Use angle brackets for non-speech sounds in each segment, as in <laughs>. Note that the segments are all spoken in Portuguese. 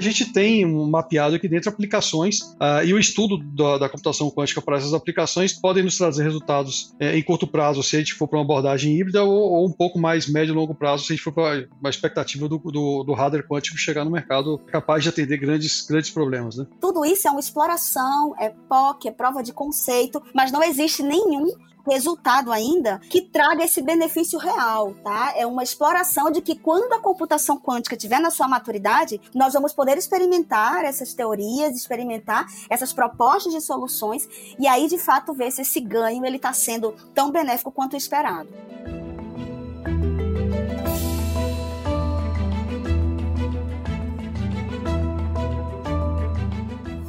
a gente tem mapeado aqui dentro aplicações uh, e o estudo da, da, computação quântica para essas aplicações podem nos trazer resultados é, em curto prazo se a gente for para uma abordagem híbrida ou, ou, um pouco mais médio e longo prazo se a gente for para uma expectativa do, do, do hardware quântico chegar no mercado capaz de atender grandes, grandes problemas. Né? Tudo isso é uma exploração, é POC, é prova de conceito, mas não existe nenhum resultado ainda que traga esse benefício real, tá? É uma exploração de que quando a computação quântica estiver na sua maturidade, nós vamos poder experimentar essas teorias, experimentar essas propostas de soluções e aí de fato ver se esse ganho ele está sendo tão benéfico quanto esperado.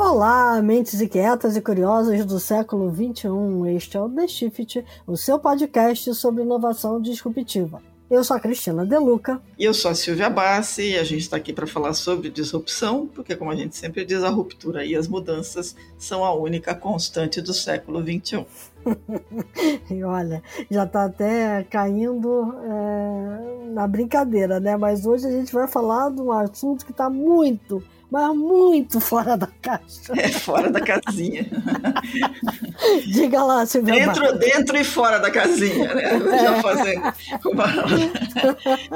Olá, mentes inquietas e curiosas do século XXI. Este é o The Shift, o seu podcast sobre inovação disruptiva. Eu sou a Cristina Deluca. E eu sou a Silvia Bassi e a gente está aqui para falar sobre disrupção, porque, como a gente sempre diz, a ruptura e as mudanças são a única constante do século XXI. <laughs> e olha, já está até caindo é, na brincadeira, né? Mas hoje a gente vai falar de um assunto que está muito mas muito fora da caixa. É, fora da casinha. <laughs> Diga lá, Silvia. Dentro, dentro e fora da casinha, né? Já fazendo uma...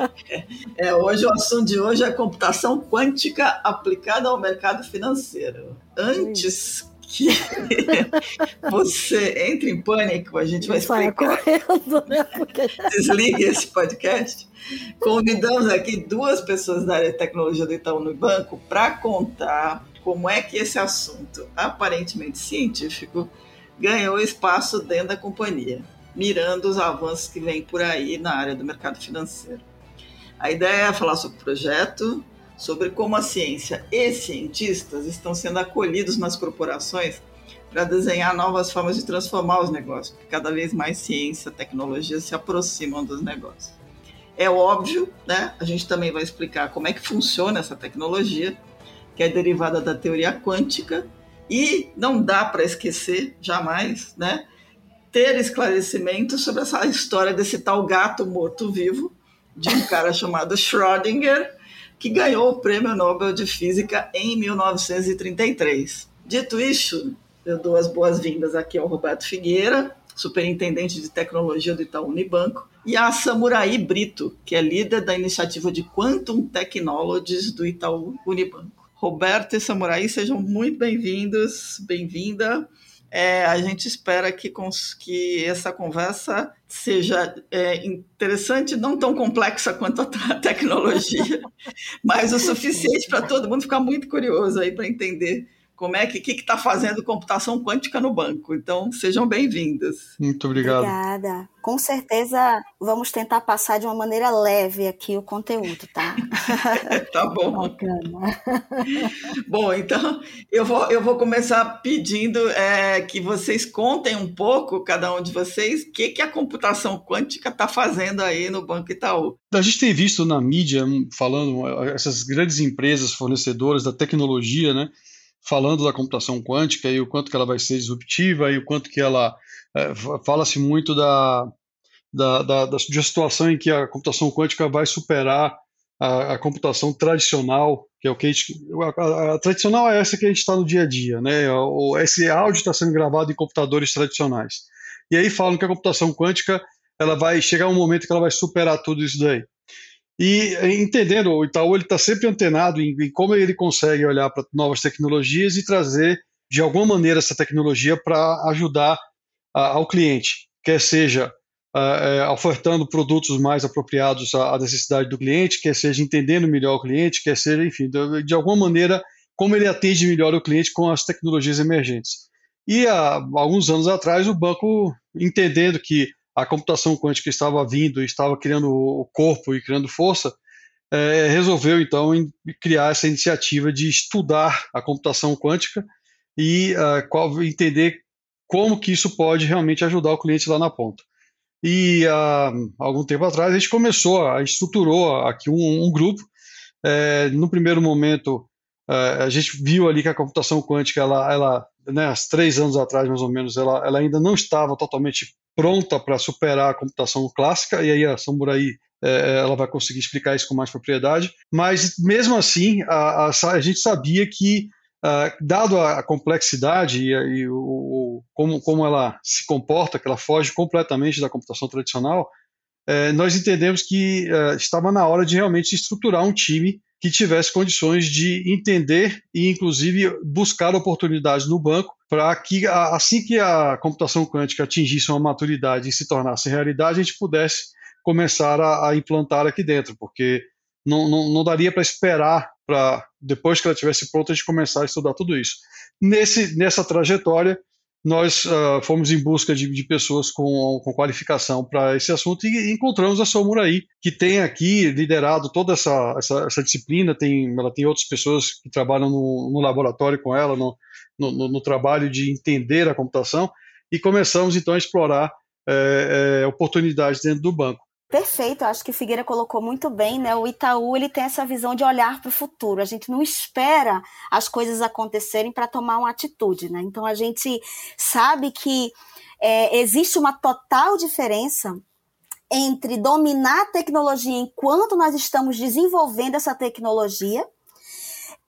<laughs> é, hoje o assunto de hoje é computação quântica aplicada ao mercado financeiro. Antes que <laughs> você entre em pânico, a gente vai explicar. Correndo, né? Porque... Desligue esse podcast. Convidamos aqui duas pessoas da área de tecnologia do Itaú no Banco para contar como é que esse assunto, aparentemente científico, ganhou espaço dentro da companhia, mirando os avanços que vêm por aí na área do mercado financeiro. A ideia é falar sobre o projeto, sobre como a ciência e cientistas estão sendo acolhidos nas corporações para desenhar novas formas de transformar os negócios, porque cada vez mais ciência e tecnologia se aproximam dos negócios. É óbvio, né? A gente também vai explicar como é que funciona essa tecnologia, que é derivada da teoria quântica, e não dá para esquecer jamais, né? Ter esclarecimento sobre essa história desse tal gato morto-vivo, de um cara <laughs> chamado Schrödinger, que ganhou o Prêmio Nobel de Física em 1933. Dito isso, eu dou as boas-vindas aqui ao Roberto Figueira, superintendente de tecnologia do Itaú Unibanco, e a Samurai Brito, que é líder da iniciativa de Quantum Technologies do Itaú Unibanco. Roberto e Samurai, sejam muito bem-vindos, bem-vinda. É, a gente espera que, que essa conversa seja é, interessante, não tão complexa quanto a <laughs> tecnologia, mas o suficiente para todo mundo ficar muito curioso aí para entender como é que que está fazendo computação quântica no banco. Então, sejam bem-vindas. Muito obrigado. Obrigada. Com certeza vamos tentar passar de uma maneira leve aqui o conteúdo, tá? <laughs> tá bom. Bacana. <laughs> bom, então eu vou, eu vou começar pedindo é, que vocês contem um pouco, cada um de vocês, o que, que a computação quântica está fazendo aí no Banco Itaú. A gente tem visto na mídia falando essas grandes empresas fornecedoras da tecnologia, né? Falando da computação quântica e o quanto que ela vai ser disruptiva e o quanto que ela é, fala-se muito da, da, da, da, situação em que a computação quântica vai superar a, a computação tradicional, que é o que a, gente, a, a tradicional é essa que a gente está no dia a dia, né? O, esse áudio está sendo gravado em computadores tradicionais. E aí falam que a computação quântica ela vai chegar um momento que ela vai superar tudo isso daí. E eh, entendendo, o Itaú está sempre antenado em, em, como ele consegue olhar para novas tecnologias e trazer, de alguma maneira, essa tecnologia para ajudar ao cliente, quer seja uh, ofertando produtos mais apropriados à, à, necessidade do cliente, quer seja entendendo melhor o cliente, quer seja, enfim, de, de alguma maneira, como ele atende melhor o cliente com as tecnologias emergentes. E há alguns anos atrás, o banco, entendendo que a computação quântica estava vindo estava criando o corpo e criando força, é, resolveu então criar essa iniciativa de estudar a computação quântica e uh, qual, entender como que isso pode realmente ajudar o cliente lá na ponta. E uh, algum tempo atrás a gente começou, a estruturou aqui um, um grupo. É, no primeiro momento, uh, a gente viu ali que a computação quântica ela, ela né, há três anos atrás, mais ou menos, ela, ela ainda não estava totalmente pronta para superar a computação clássica, e aí a Samurai é, ela vai conseguir explicar isso com mais propriedade. Mas, mesmo assim, a, a, a gente sabia que, uh, dado a, complexidade e, e o, o, como, como ela se comporta, que ela foge completamente da computação tradicional, é, nós entendemos que uh, estava na hora de realmente estruturar um time que tivesse condições de entender e, inclusive, buscar oportunidades no banco para que, assim que a computação quântica atingisse uma maturidade e se tornasse realidade, a gente pudesse começar a, a implantar aqui dentro, porque não, não, não daria para esperar para, depois que ela estivesse pronta, a gente começar a estudar tudo isso. Nesse, nessa trajetória, nós uh, fomos em busca de, de pessoas com, com qualificação para esse assunto e encontramos a Somuraí, que tem aqui liderado toda essa, essa, essa, disciplina, tem, ela tem outras pessoas que trabalham no, no laboratório com ela, no, no, no, trabalho de entender a computação, e começamos então a explorar é, é, oportunidades dentro do banco. Perfeito, acho que o Figueira colocou muito bem, né? O Itaú ele tem essa visão de olhar para o futuro. A gente não espera as coisas acontecerem para tomar uma atitude, né? Então a gente sabe que é, existe uma total diferença entre dominar a tecnologia enquanto nós estamos desenvolvendo essa tecnologia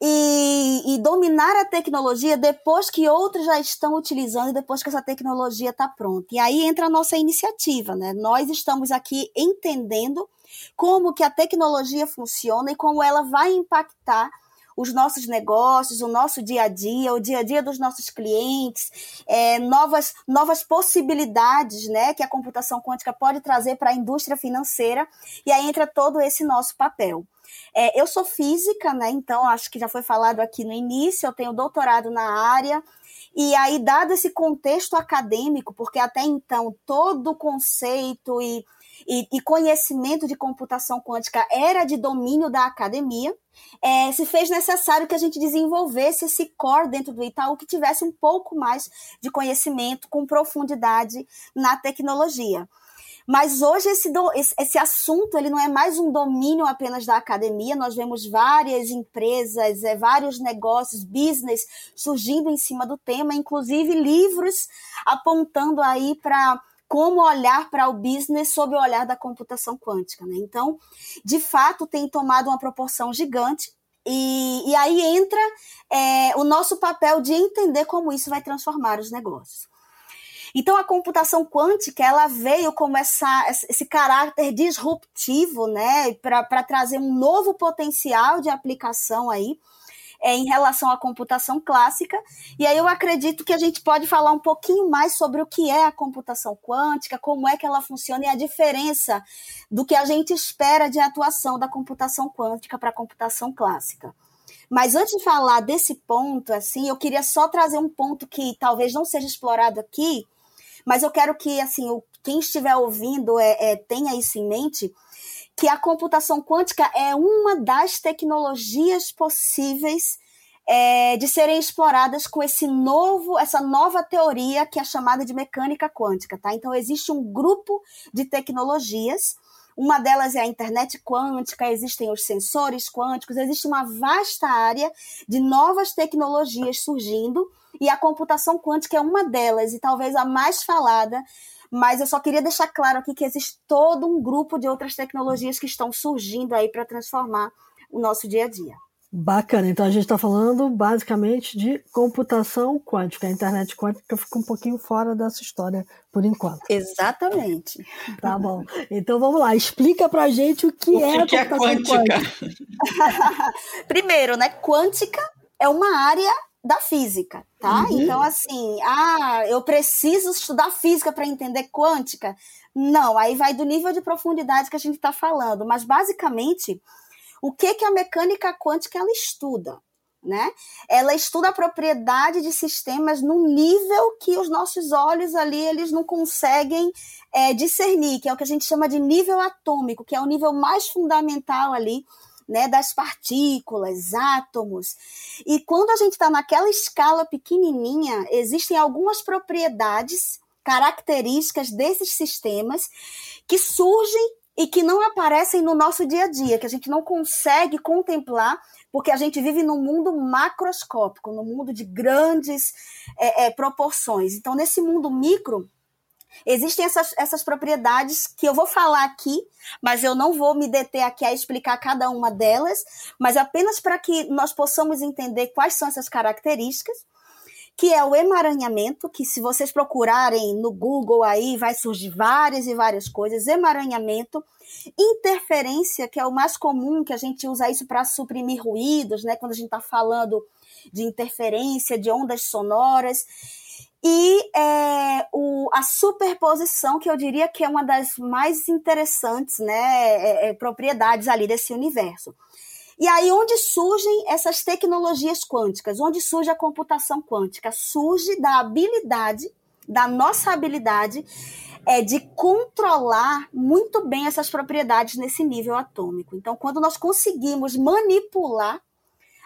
e, e, dominar a tecnologia depois que outros já estão utilizando e depois que essa tecnologia está pronta. E aí entra a nossa iniciativa, né? Nós estamos aqui entendendo como que a tecnologia funciona e como ela vai impactar os nossos negócios, o nosso dia a dia, o dia a dia dos nossos clientes, é, novas, novas possibilidades né, que a computação quântica pode trazer para a indústria financeira, e aí entra todo esse nosso papel. É, eu sou física, né? Então acho que já foi falado aqui no início, eu tenho doutorado na área. E aí, dado esse contexto acadêmico, porque até então todo o conceito e, e, e, conhecimento de computação quântica era de domínio da academia, é, se fez necessário que a gente desenvolvesse esse core dentro do Itaú que tivesse um pouco mais de conhecimento com profundidade na tecnologia. Mas hoje esse, do, esse, esse, assunto ele não é mais um domínio apenas da academia. Nós vemos várias empresas, é, vários negócios, business surgindo em cima do tema, inclusive livros apontando aí para como olhar para o business sob o olhar da computação quântica. Né? Então, de fato, tem tomado uma proporção gigante. E, e aí entra é, o nosso papel de entender como isso vai transformar os negócios. Então a computação quântica ela veio como essa, esse caráter disruptivo, né, para trazer um novo potencial de aplicação aí. É, em relação à computação clássica. E aí eu acredito que a gente pode falar um pouquinho mais sobre o que é a computação quântica, como é que ela funciona e a diferença do que a gente espera de atuação da computação quântica para a computação clássica. Mas antes de falar desse ponto, assim, eu queria só trazer um ponto que talvez não seja explorado aqui, mas eu quero que, assim, o, quem estiver ouvindo é, é, tenha isso em mente, que a computação quântica é uma das tecnologias possíveis é, de serem exploradas com esse novo, essa nova teoria que é chamada de mecânica quântica, tá? Então existe um grupo de tecnologias uma delas é a internet quântica, existem os sensores quânticos, existe uma vasta área de novas tecnologias surgindo e a computação quântica é uma delas e talvez a mais falada. Mas eu só queria deixar claro aqui que existe todo um grupo de outras tecnologias que estão surgindo aí para transformar o nosso dia a dia. Bacana, então a gente está falando basicamente de computação quântica. A internet quântica fica um pouquinho fora dessa história por enquanto. Exatamente. Tá bom. Então vamos lá, explica pra gente o que, o é que a computação é quântica. quântica. <laughs> Primeiro, né? Quântica é uma área da física, tá? Uhum. Então, assim, ah, eu preciso estudar física para entender quântica. Não, aí vai do nível de profundidade que a gente está falando. Mas basicamente o que, que a mecânica quântica ela estuda? Né? Ela estuda a propriedade de sistemas num nível que os nossos olhos ali eles não conseguem é, discernir, que é o que a gente chama de nível atômico, que é o nível mais fundamental ali né, das partículas, átomos. E quando a gente está naquela escala pequenininha, existem algumas propriedades, características desses sistemas que surgem e que não aparecem no nosso dia a dia, que a gente não consegue contemplar, porque a gente vive num mundo macroscópico, num mundo de grandes é, é, proporções. Então, nesse mundo micro, Existem essas, essas propriedades que eu vou falar aqui, mas eu não vou me deter aqui a explicar cada uma delas, mas apenas para que nós possamos entender quais são essas características, que é o emaranhamento, que se vocês procurarem no Google aí, vai surgir várias e várias coisas, emaranhamento, interferência, que é o mais comum, que a gente usa isso para suprimir ruídos, né, quando a gente está falando de interferência, de ondas sonoras, e é, o, a superposição, que eu diria que é uma das mais interessantes né, é, é, propriedades ali desse universo. E aí, onde surgem essas tecnologias quânticas? Onde surge a computação quântica? Surge da habilidade, da nossa habilidade, é, de controlar muito bem essas propriedades nesse nível atômico. Então, quando nós conseguimos manipular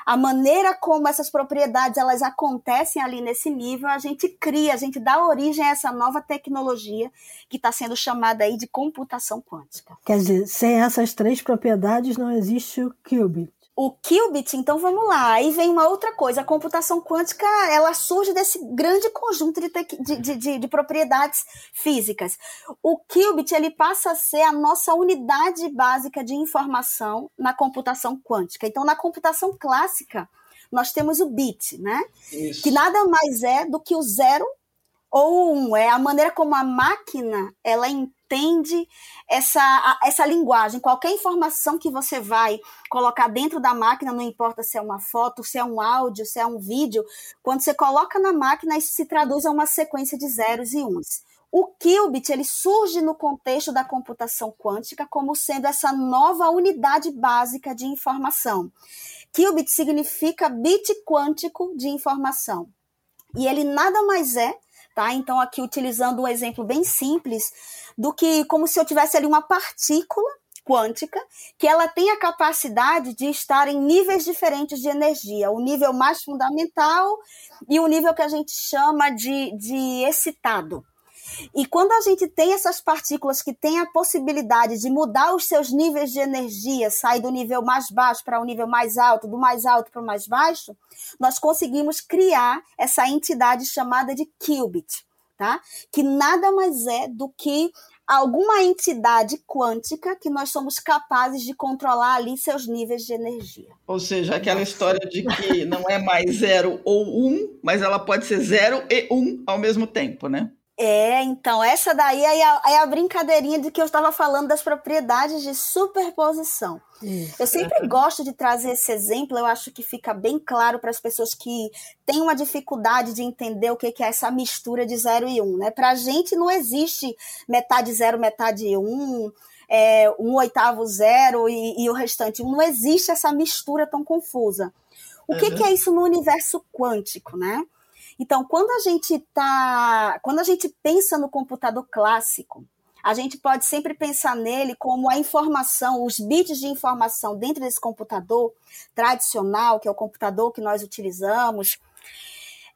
a maneira como essas propriedades elas acontecem ali nesse nível, a gente cria, a gente dá origem a essa nova tecnologia que está sendo chamada aí de computação quântica. Quer dizer, sem essas três propriedades não existe o qubit o qubit, então vamos lá. Aí vem uma outra coisa. A computação quântica ela surge desse grande conjunto de, de, de, de, propriedades físicas. O qubit ele passa a ser a nossa unidade básica de informação na computação quântica. Então, na computação clássica, nós temos o bit, né? Isso. Que nada mais é do que o zero ou um. É a maneira como a máquina ela entende essa, essa linguagem. Qualquer informação que você vai colocar dentro da máquina, não importa se é uma foto, se é um áudio, se é um vídeo, quando você coloca na máquina, isso se traduz a uma sequência de zeros e uns. O qubit ele surge no contexto da computação quântica como sendo essa nova unidade básica de informação. Qubit significa bit quântico de informação. E ele nada mais é tá? Então, aqui utilizando um exemplo bem simples, do que como se eu tivesse ali uma partícula quântica, que ela tem a capacidade de estar em níveis diferentes de energia, o nível mais fundamental e o nível que a gente chama de, de excitado. E quando a gente tem essas partículas que têm a possibilidade de mudar os seus níveis de energia, sair do nível mais baixo para o nível mais alto, do mais alto para o mais baixo, nós conseguimos criar essa entidade chamada de qubit, tá? Que nada mais é do que alguma entidade quântica que nós somos capazes de controlar ali seus níveis de energia. Ou seja, aquela história de que não é mais zero ou um, mas ela pode ser zero e um ao mesmo tempo, né? É, então, essa daí é a, é a brincadeirinha de que eu estava falando das propriedades de superposição. Isso. Eu sempre gosto de trazer esse exemplo, eu acho que fica bem claro para as pessoas que têm uma dificuldade de entender o que é essa mistura de zero e um. Né? Para a gente não existe metade zero, metade um, é, um oitavo zero e, e, o restante um. Não existe essa mistura tão confusa. O que, uhum. que é isso no universo quântico, né? Então, quando a gente tá, quando a gente pensa no computador clássico, a gente pode sempre pensar nele como a informação, os bits de informação dentro desse computador tradicional, que é o computador que nós utilizamos,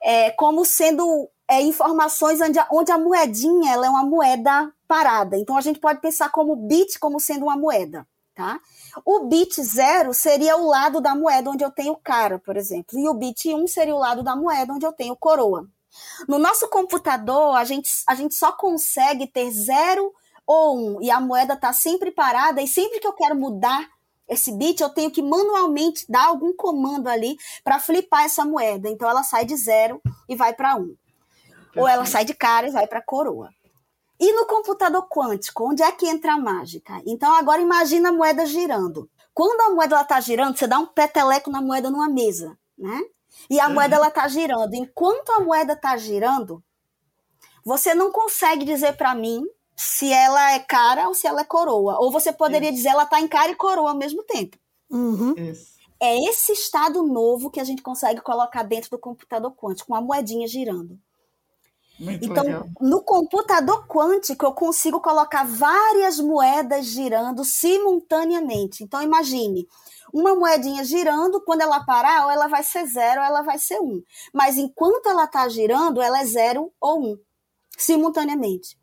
é, como sendo é, informações onde a, onde a moedinha é uma moeda parada. Então a gente pode pensar como bit como sendo uma moeda, tá? O bit zero seria o lado da moeda onde eu tenho cara, por exemplo, e o bit 1 um seria o lado da moeda onde eu tenho coroa. No nosso computador, a gente, a gente só consegue ter zero ou um, e a moeda está sempre parada, e sempre que eu quero mudar esse bit, eu tenho que manualmente dar algum comando ali para flipar essa moeda. Então ela sai de zero e vai para um. Ou ela sai de cara e vai para coroa. E no computador quântico, onde é que entra a mágica? Então agora imagina a moeda girando. Quando a moeda está girando, você dá um peteleco na moeda numa mesa, né? E a uhum. moeda ela está girando. Enquanto a moeda está girando, você não consegue dizer para mim se ela é cara ou se ela é coroa. Ou você poderia Isso. dizer ela está em cara e coroa ao mesmo tempo. Uhum. É esse estado novo que a gente consegue colocar dentro do computador quântico, com a moedinha girando. Muito então, legal. no computador quântico, eu consigo colocar várias moedas girando simultaneamente. Então, imagine, uma moedinha girando, quando ela parar, ou ela vai ser zero, ou ela vai ser um. Mas enquanto ela está girando, ela é zero ou um, simultaneamente.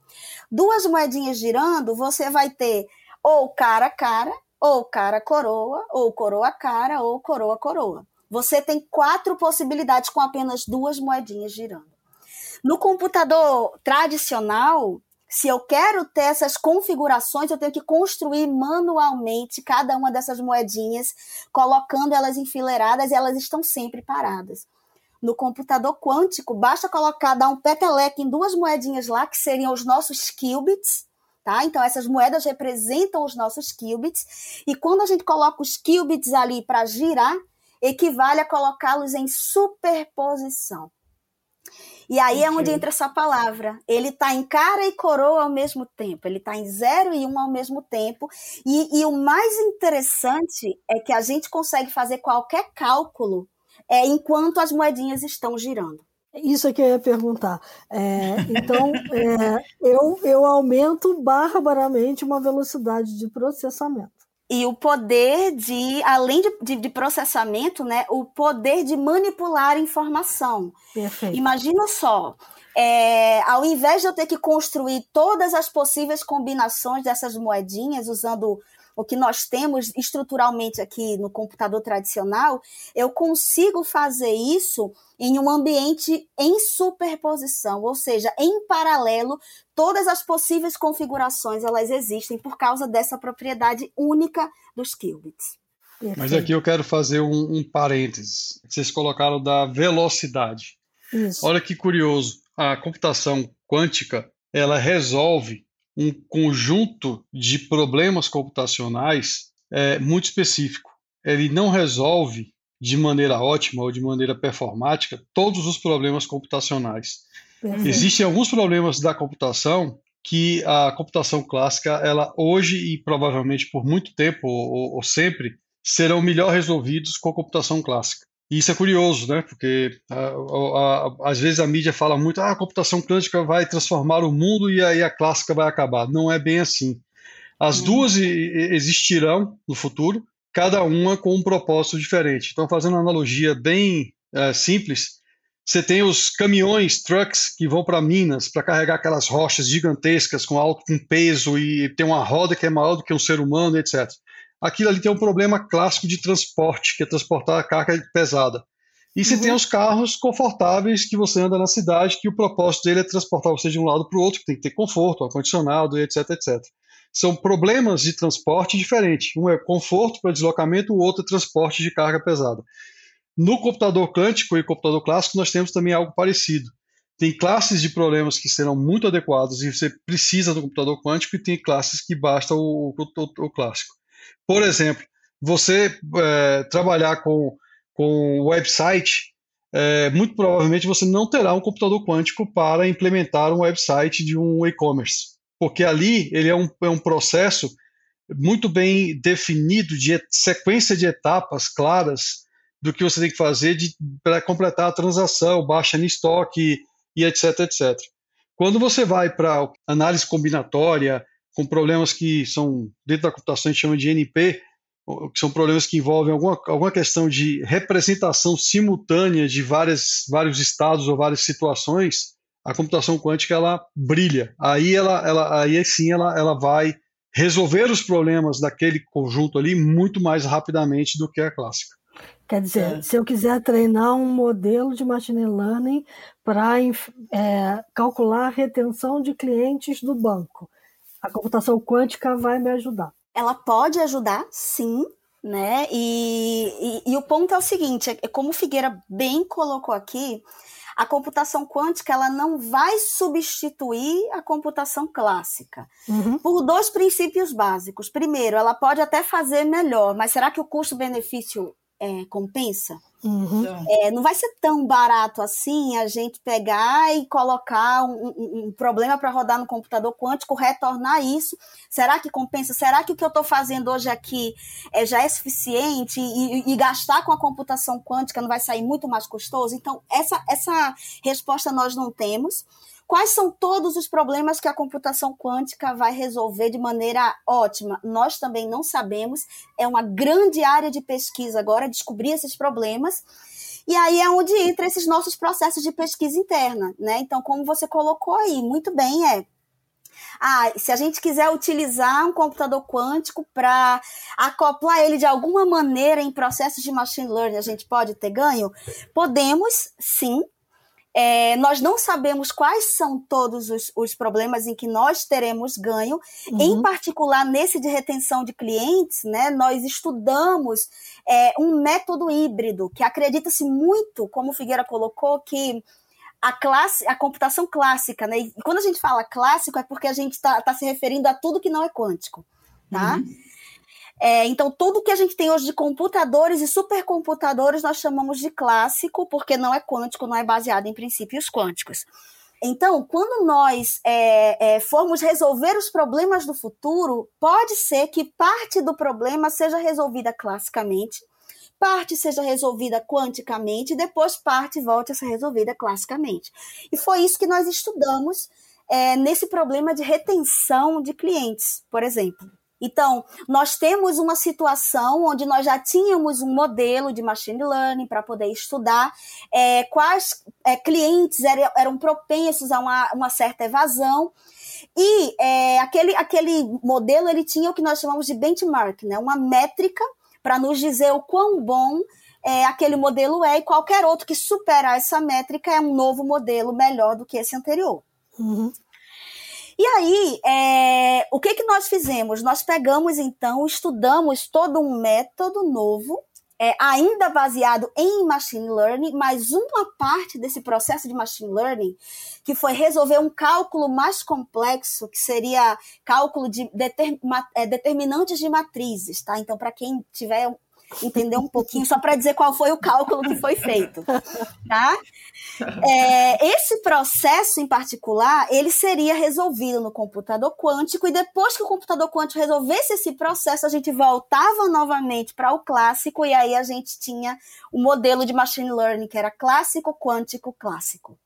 Duas moedinhas girando, você vai ter ou cara a cara, ou cara coroa, ou coroa cara, ou coroa coroa. Você tem quatro possibilidades com apenas duas moedinhas girando. No computador tradicional, se eu quero ter essas configurações, eu tenho que construir manualmente cada uma dessas moedinhas, colocando elas enfileiradas e elas estão sempre paradas. No computador quântico, basta colocar, dar um peteleque em duas moedinhas lá, que seriam os nossos qubits, tá? Então, essas moedas representam os nossos qubits, e quando a gente coloca os qubits ali para girar, equivale a colocá-los em superposição. E aí okay. é onde entra essa palavra. Ele está em cara e coroa ao mesmo tempo. Ele está em zero e um ao mesmo tempo. E, e, o mais interessante é que a gente consegue fazer qualquer cálculo é, enquanto as moedinhas estão girando. Isso é que eu ia perguntar. É, então, é, eu, eu aumento barbaramente uma velocidade de processamento e o poder de, além de, de, de, processamento, né, o poder de manipular informação. Perfeito. Imagina só, é, ao invés de eu ter que construir todas as possíveis combinações dessas moedinhas usando o que nós temos estruturalmente aqui no computador tradicional, eu consigo fazer isso em um ambiente em superposição, ou seja, em paralelo, todas as possíveis configurações elas existem por causa dessa propriedade única dos qubits. Mas aqui eu quero fazer um, um parênteses. Vocês colocaram da velocidade. Isso. Olha que curioso. A computação quântica ela resolve um conjunto de problemas computacionais é, muito específico. Ele não resolve de maneira ótima ou de maneira performática todos os problemas computacionais. Uhum. Existem alguns problemas da computação que a computação clássica, ela hoje e provavelmente por muito tempo ou, ou sempre, serão melhor resolvidos com a computação clássica. E isso é curioso, né? Porque a, a, a, às vezes a mídia fala muito, ah, a computação quântica vai transformar o mundo e aí a clássica vai acabar. Não é bem assim. As uhum. duas existirão no futuro, cada uma com um propósito diferente. Então, fazendo uma analogia bem é, simples, você tem os caminhões, trucks, que vão para Minas para carregar aquelas rochas gigantescas com alto com peso e tem uma roda que é maior do que um ser humano, etc aquilo ali tem um problema clássico de transporte, que é transportar a carga pesada. E você uhum. tem os carros confortáveis que você anda na cidade, que o propósito dele é transportar você de um lado para o outro, que tem que ter conforto, ar-condicionado, etc, etc. São problemas de transporte diferentes. Um é conforto para deslocamento, o outro é transporte de carga pesada. No computador quântico e computador clássico, nós temos também algo parecido. Tem classes de problemas que serão muito adequados e você precisa do computador quântico, e tem classes que basta o, o, o clássico. Por exemplo, você é, trabalhar com, com website, é, muito provavelmente você não terá um computador quântico para implementar um website de um e-commerce, porque ali ele é um, é um processo muito bem definido de sequência de etapas claras do que você tem que fazer para completar a transação, baixa em estoque e etc, etc. Quando você vai para análise combinatória, com problemas que são, dentro da computação a gente chama de NP, que são problemas que envolvem alguma, alguma questão de representação simultânea de várias, vários estados ou várias situações, a computação quântica ela brilha. Aí ela, ela aí sim ela, ela vai resolver os problemas daquele conjunto ali muito mais rapidamente do que a clássica. Quer dizer, é. se eu quiser treinar um modelo de machine learning para é, calcular a retenção de clientes do banco, a computação quântica vai me ajudar. Ela pode ajudar, sim, né? E, e, e o ponto é o seguinte: é, como o Figueira bem colocou aqui, a computação quântica ela não vai substituir a computação clássica uhum. por dois princípios básicos. Primeiro, ela pode até fazer melhor, mas será que o custo-benefício é, compensa? Uhum. É, não vai ser tão barato assim a gente pegar e colocar um, um, um problema para rodar no computador quântico, retornar isso. Será que compensa? Será que o que eu estou fazendo hoje aqui é, já é suficiente e, e, gastar com a computação quântica não vai sair muito mais custoso? Então, essa, essa resposta nós não temos. Quais são todos os problemas que a computação quântica vai resolver de maneira ótima? Nós também não sabemos. É uma grande área de pesquisa agora descobrir esses problemas. E aí é onde entra esses nossos processos de pesquisa interna, né? Então, como você colocou aí, muito bem, é Ah, se a gente quiser utilizar um computador quântico para acoplar ele de alguma maneira em processos de machine learning, a gente pode ter ganho? Podemos, sim. É, nós não sabemos quais são todos os, os, problemas em que nós teremos ganho, uhum. em particular nesse de retenção de clientes, né? Nós estudamos é, um método híbrido que acredita-se muito, como o Figueira colocou, que a classe, a computação clássica, né? E quando a gente fala clássico é porque a gente está tá se referindo a tudo que não é quântico, tá? Uhum. É, então, tudo que a gente tem hoje de computadores e supercomputadores nós chamamos de clássico, porque não é quântico, não é baseado em princípios quânticos. Então, quando nós é, é, formos resolver os problemas do futuro, pode ser que parte do problema seja resolvida classicamente, parte seja resolvida quanticamente, e depois parte volte a ser resolvida classicamente. E foi isso que nós estudamos é, nesse problema de retenção de clientes, por exemplo. Então, nós temos uma situação onde nós já tínhamos um modelo de machine learning para poder estudar é, quais é, clientes eram, eram, propensos a uma, uma certa evasão. E é, aquele, aquele modelo ele tinha o que nós chamamos de benchmark, né? uma métrica para nos dizer o quão bom é, aquele modelo é, e qualquer outro que superar essa métrica é um novo modelo melhor do que esse anterior. Uhum. E aí, é, o que, que nós fizemos? Nós pegamos, então, estudamos todo um método novo, é, ainda baseado em machine learning, mas uma parte desse processo de machine learning, que foi resolver um cálculo mais complexo, que seria cálculo de determin, é, determinantes de matrizes, tá? Então, para quem tiver entender um pouquinho, só para dizer qual foi o cálculo que foi feito, tá? É, esse processo em particular, ele seria resolvido no computador quântico e depois que o computador quântico resolvesse esse processo, a gente voltava novamente para o clássico e aí a gente tinha o modelo de machine learning que era clássico, quântico, clássico.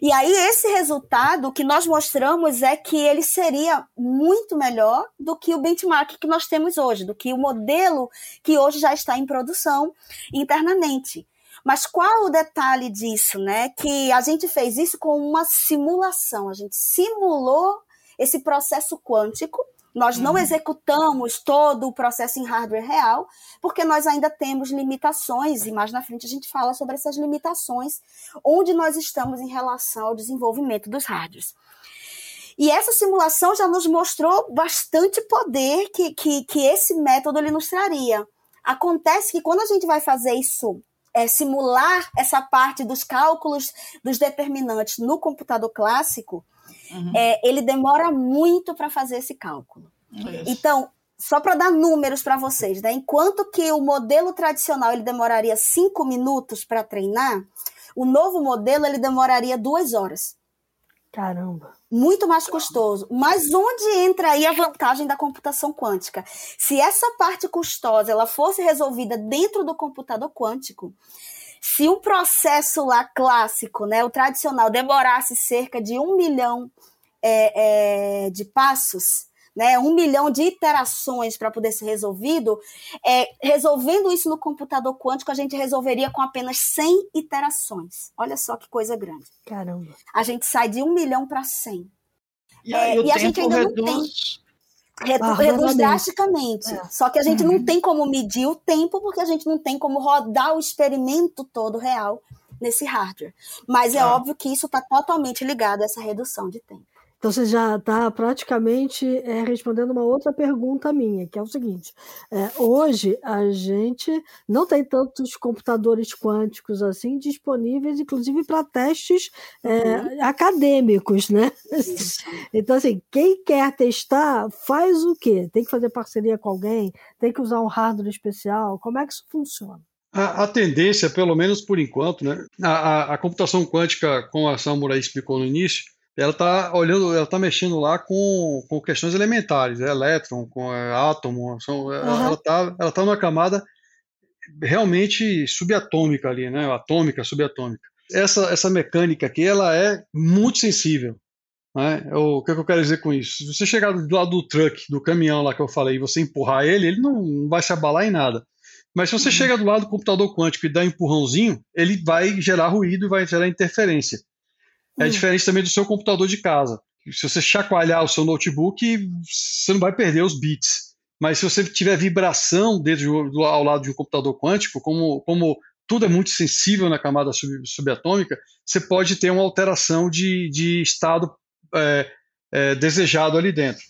E aí, esse resultado que nós mostramos é que ele seria muito melhor do que o benchmark que nós temos hoje, do que o modelo que hoje já está em produção internamente. Mas qual o detalhe disso, né? Que a gente fez isso com uma simulação, a gente simulou esse processo quântico nós não uhum. executamos todo o processo em hardware real, porque nós ainda temos limitações, e mais na frente a gente fala sobre essas limitações, onde nós estamos em relação ao desenvolvimento dos hardwares. E essa simulação já nos mostrou bastante poder que, que, que esse método ele nos traria. Acontece que quando a gente vai fazer isso, é, simular essa parte dos cálculos dos determinantes no computador clássico, uhum. é, ele demora muito para fazer esse cálculo. Isso. Então, só para dar números para vocês, né? enquanto que o modelo tradicional ele demoraria cinco minutos para treinar, o novo modelo ele demoraria duas horas. Caramba. Muito mais custoso. Mas onde entra aí a vantagem da computação quântica? Se essa parte custosa ela fosse resolvida dentro do computador quântico, se um processo lá clássico, né, o tradicional, demorasse cerca de um milhão é, é, de passos, né, um milhão de iterações para poder ser resolvido, é, resolvendo isso no computador quântico, a gente resolveria com apenas 100 iterações. Olha só que coisa grande. Caramba. A gente sai de um milhão para 100. E, aí, é, e a gente ainda reduz... não tem reduz drasticamente. É. Só que a gente uhum. não tem como medir o tempo, porque a gente não tem como rodar o experimento todo real nesse hardware. Mas é, é óbvio que isso está totalmente ligado a essa redução de tempo. Então você já está praticamente é, respondendo uma outra pergunta minha, que é o seguinte: é, hoje a gente não tem tantos computadores quânticos assim disponíveis, inclusive para testes é, uhum. acadêmicos, né? <laughs> então assim, quem quer testar faz o quê? Tem que fazer parceria com alguém? Tem que usar um hardware especial? Como é que isso funciona? A, a, tendência, pelo menos por enquanto, né, a, a, a computação quântica, como a Samurai explicou no início, ela está olhando, ela está mexendo lá com, com questões elementares, é, elétron, com é, átomo, são, uhum. ela está ela tá numa camada realmente subatômica ali, né, atômica, subatômica. Essa, essa mecânica aqui, ela é muito sensível. Né? O que, é que eu quero dizer com isso? Se você chegar do lado do truck, do caminhão lá que eu falei, e você empurrar ele, ele não vai se abalar em nada. Mas se você uhum. chega do lado do computador quântico e dá um empurrãozinho, ele vai gerar ruído e vai gerar interferência. É hum. diferente também do seu computador de casa. se você chacoalhar o seu notebook, você não vai perder os bits. Mas se você tiver vibração dentro do, ao lado de um computador quântico, como, como tudo é muito sensível na camada sub, subatômica, você pode ter uma alteração de, de estado é, é, desejado ali dentro.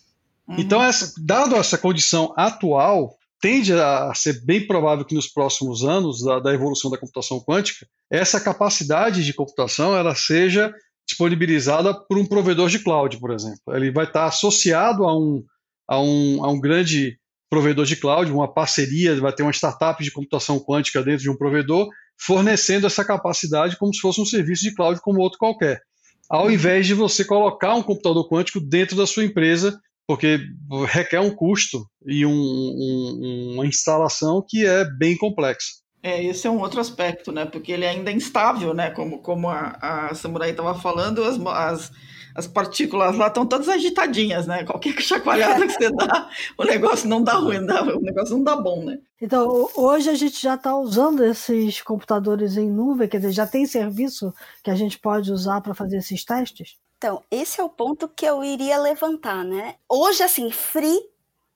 Uhum. Então, essa, dado essa condição atual, tende a ser bem provável que nos próximos anos da, da, evolução da computação quântica, essa capacidade de computação ela seja disponibilizada por um provedor de cloud, por exemplo. Ele vai estar associado a um, a um, a um grande provedor de cloud, uma parceria, vai ter uma startup de computação quântica dentro de um provedor, fornecendo essa capacidade como se fosse um serviço de cloud como outro qualquer. Ao invés de você colocar um computador quântico dentro da sua empresa porque requer um custo e um, um, uma instalação que é bem complexa. É, esse é um outro aspecto, né? Porque ele é ainda é instável, né? Como, como a, a Samurai estava falando, as, as, as partículas lá estão todas agitadinhas, né? Qualquer <laughs> chacoalhada que você dá, o negócio não dá ruim, o negócio não dá bom, né? Então, hoje a gente já está usando esses computadores em nuvem, quer dizer, já tem serviço que a gente pode usar para fazer esses testes? Então, esse é o ponto que eu iria levantar, né? Hoje, assim, free,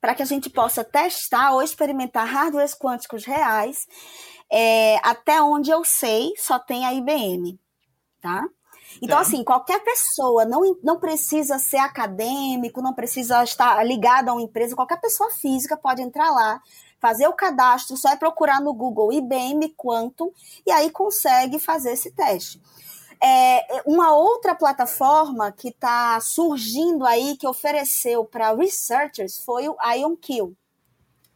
para que a gente possa testar ou experimentar hardwares quânticos reais, é, até onde eu sei, só tem a IBM, tá? Então, é. assim, qualquer pessoa, não, não precisa ser acadêmico, não precisa estar ligado a uma empresa, qualquer pessoa física pode entrar lá, fazer o cadastro, só é procurar no Google IBM Quantum e aí consegue fazer esse teste. É, uma outra plataforma que está surgindo aí, que ofereceu para researchers, foi o IonQ.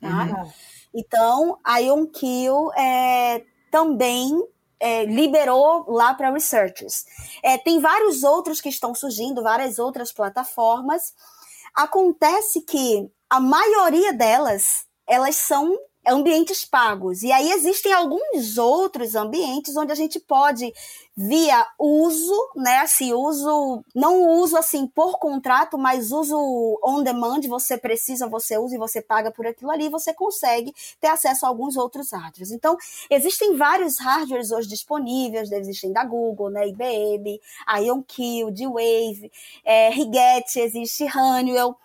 Tá? Uhum. Então, a IonQ é, também é, liberou lá para researchers. É, tem vários outros que estão surgindo, várias outras plataformas. Acontece que a maioria delas, elas são ambientes pagos. E aí existem alguns outros ambientes onde a gente pode, via uso, né? Assim, uso, não uso assim por contrato, mas uso on demand, você precisa, você usa e você paga por aquilo ali, você consegue ter acesso a alguns outros hardwares. Então, existem vários hardwares hoje disponíveis, existem da Google, né? IBM, IonQ, D-Wave, é, Rigetti, existe Honeywell.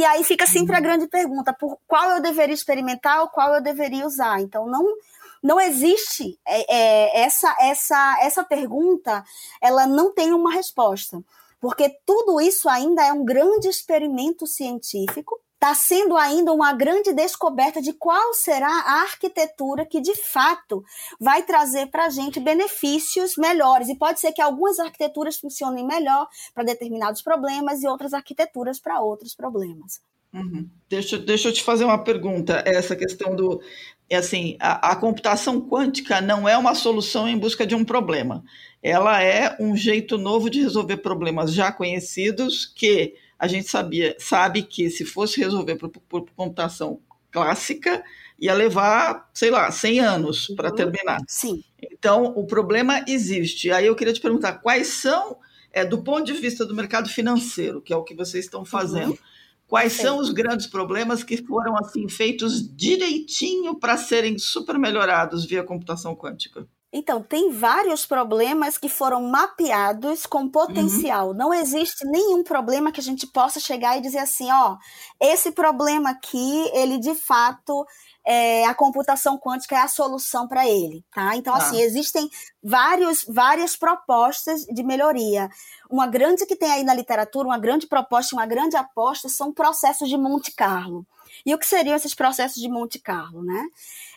E aí fica sempre a uhum. grande pergunta: por qual eu deveria experimentar ou qual eu deveria usar? Então, não não existe é, é, essa essa essa pergunta ela não tem uma resposta porque tudo isso ainda é um grande experimento científico está sendo ainda uma grande descoberta de qual será a arquitetura que de fato vai trazer para a gente benefícios melhores. E pode ser que algumas arquiteturas funcionem melhor para determinados problemas e outras arquiteturas para outros problemas. Uhum. Deixa, deixa eu te fazer uma pergunta. Essa questão do. É assim, a, a computação quântica não é uma solução em busca de um problema. Ela é um jeito novo de resolver problemas já conhecidos que a gente sabia, sabe que se fosse resolver por, por computação clássica, ia levar, sei lá, 100 anos para uhum. terminar. Sim. Então, o problema existe. Aí eu queria te perguntar, quais são, é, do ponto de vista do mercado financeiro, que é o que vocês estão fazendo, uhum. quais Sim. são os grandes problemas que foram assim feitos direitinho para serem super melhorados via computação quântica? Então, tem vários problemas que foram mapeados com potencial. Uhum. Não existe nenhum problema que a gente possa chegar e dizer assim, ó, esse problema aqui, ele de fato é, a computação quântica é a solução para ele, tá? Então, assim, ah. existem vários, várias propostas de melhoria. Uma grande que tem aí na literatura, uma grande proposta, uma grande aposta, são processos de Monte Carlo. E o que seriam esses processos de Monte Carlo, né?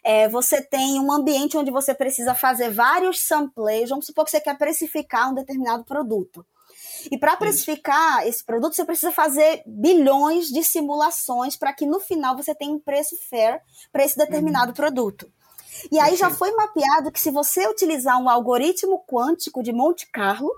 É, você tem um ambiente onde você precisa fazer vários sampleios, vamos supor que você quer precificar um determinado produto. E para precificar esse produto, você precisa fazer bilhões de simulações para que no final você tenha um preço fair para esse determinado uhum. produto. E aí já foi mapeado que se você utilizar um algoritmo quântico de Monte Carlo,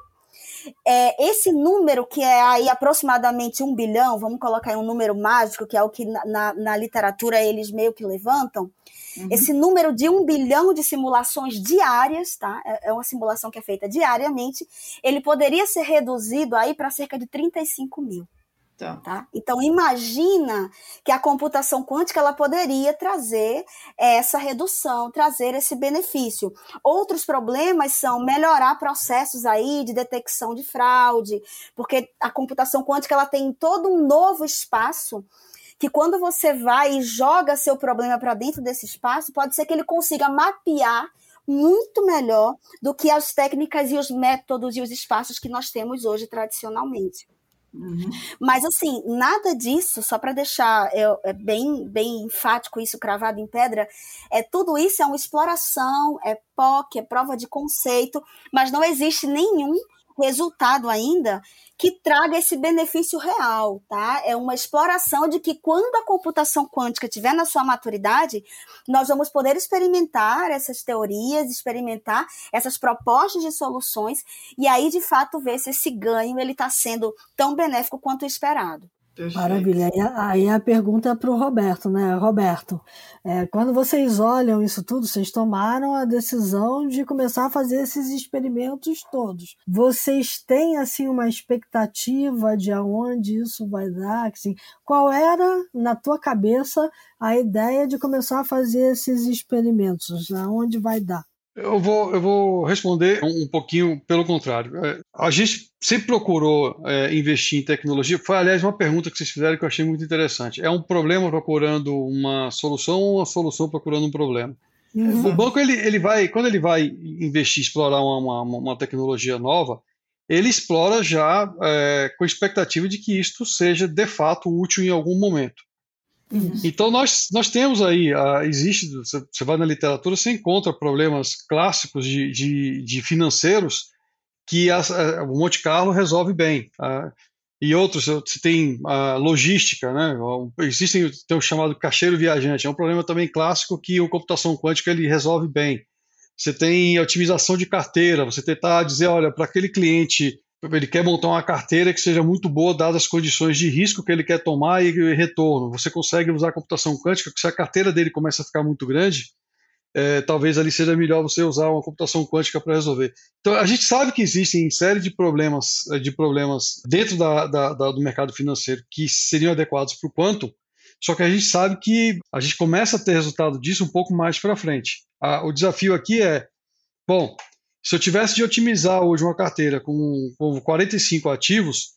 é, esse número, que é aí aproximadamente um bilhão, vamos colocar aí um número mágico, que é o que na, na, na literatura eles meio que levantam, Uhum. Esse número de um bilhão de simulações diárias, tá? É, é uma simulação que é feita diariamente, ele poderia ser reduzido aí para cerca de 35 mil. Tá. Tá? Então imagina que a computação quântica ela poderia trazer essa redução, trazer esse benefício. Outros problemas são melhorar processos aí de detecção de fraude, porque a computação quântica ela tem todo um novo espaço que quando você vai e joga seu problema para dentro desse espaço, pode ser que ele consiga mapear muito melhor do que as técnicas e os métodos e os espaços que nós temos hoje tradicionalmente. Uhum. Mas assim, nada disso, só para deixar é, é, bem, bem enfático isso cravado em pedra, é tudo isso é uma exploração, é POC, é prova de conceito, mas não existe nenhum resultado ainda que traga esse benefício real, tá? É uma exploração de que quando a computação quântica estiver na sua maturidade, nós vamos poder experimentar essas teorias, experimentar essas propostas de soluções e aí de fato ver se esse ganho ele está sendo tão benéfico quanto esperado. Maravilha. Aí, aí a pergunta é para o Roberto, né? Roberto, é, quando vocês olham isso tudo, vocês tomaram a decisão de começar a fazer esses experimentos todos. Vocês têm assim uma expectativa de aonde isso vai dar? Assim, qual era na tua cabeça a ideia de começar a fazer esses experimentos? Aonde vai dar? Eu vou, eu vou responder um pouquinho pelo contrário. É, a gente sempre procurou é, investir em tecnologia. Foi, aliás, uma pergunta que vocês fizeram que eu achei muito interessante. É um problema procurando uma solução ou uma solução procurando um problema? Uhum. O banco, ele, ele vai, quando ele vai investir, explorar uma, uma, uma tecnologia nova, ele explora já é, com a expectativa de que isto seja de fato útil em algum momento. Então nós, nós temos aí, uh, existe, você vai na literatura, você encontra problemas clássicos de, de, de financeiros que a, a, o Monte Carlo resolve bem. Uh, e outros, você tem a logística, né? Existem, tem o chamado cacheiro viajante, é um problema também clássico que o computação quântica ele resolve bem. Você tem otimização de carteira, você tentar dizer, olha, para aquele cliente ele quer montar uma carteira que seja muito boa, dadas as condições de risco que ele quer tomar e retorno. Você consegue usar a computação quântica, que se a carteira dele começa a ficar muito grande, é, talvez ali seja melhor você usar uma computação quântica para resolver. Então, a gente sabe que existem série de problemas, de problemas dentro da, da, da, do mercado financeiro que seriam adequados para o quantum, só que a gente sabe que a gente começa a ter resultado disso um pouco mais para frente. o desafio aqui é, bom, se eu tivesse de otimizar hoje uma carteira com, com 45 ativos,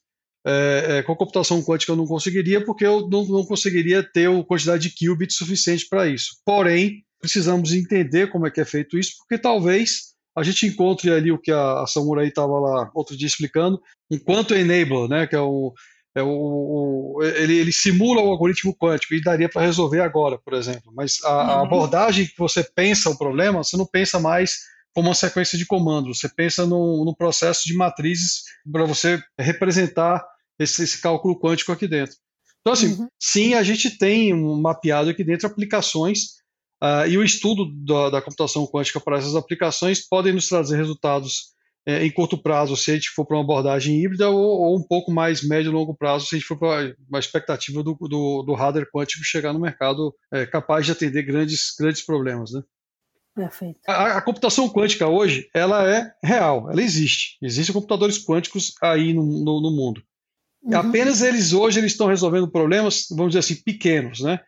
é, é, com a computação quântica eu não conseguiria, porque eu não, não conseguiria ter a quantidade de qubits suficiente para isso. Porém, precisamos entender como é que é feito isso, porque talvez a gente encontre ali o que a, a Samurai estava lá outro dia explicando, um quantum enabler, né, que é o, é o, o ele, ele, simula o algoritmo quântico e daria para resolver agora, por exemplo. Mas a, uhum. a abordagem que você pensa o problema, você não pensa mais como uma sequência de comandos. Você pensa no, no processo de matrizes para você representar esse, esse, cálculo quântico aqui dentro. Então, assim, uhum. sim, a gente tem um mapeado aqui dentro aplicações uh, e o estudo da, da, computação quântica para essas aplicações podem nos trazer resultados é, em curto prazo, se a gente for para uma abordagem híbrida, ou, ou, um pouco mais médio e longo prazo, se a gente for para uma expectativa do, do, do hardware quântico chegar no mercado é, capaz de atender grandes, grandes problemas. Né? Perfeito. A, a, computação quântica hoje, ela é real, ela existe. Existem computadores quânticos aí no, no, no mundo. Uhum. Apenas eles hoje eles estão resolvendo problemas, vamos dizer assim, pequenos, né?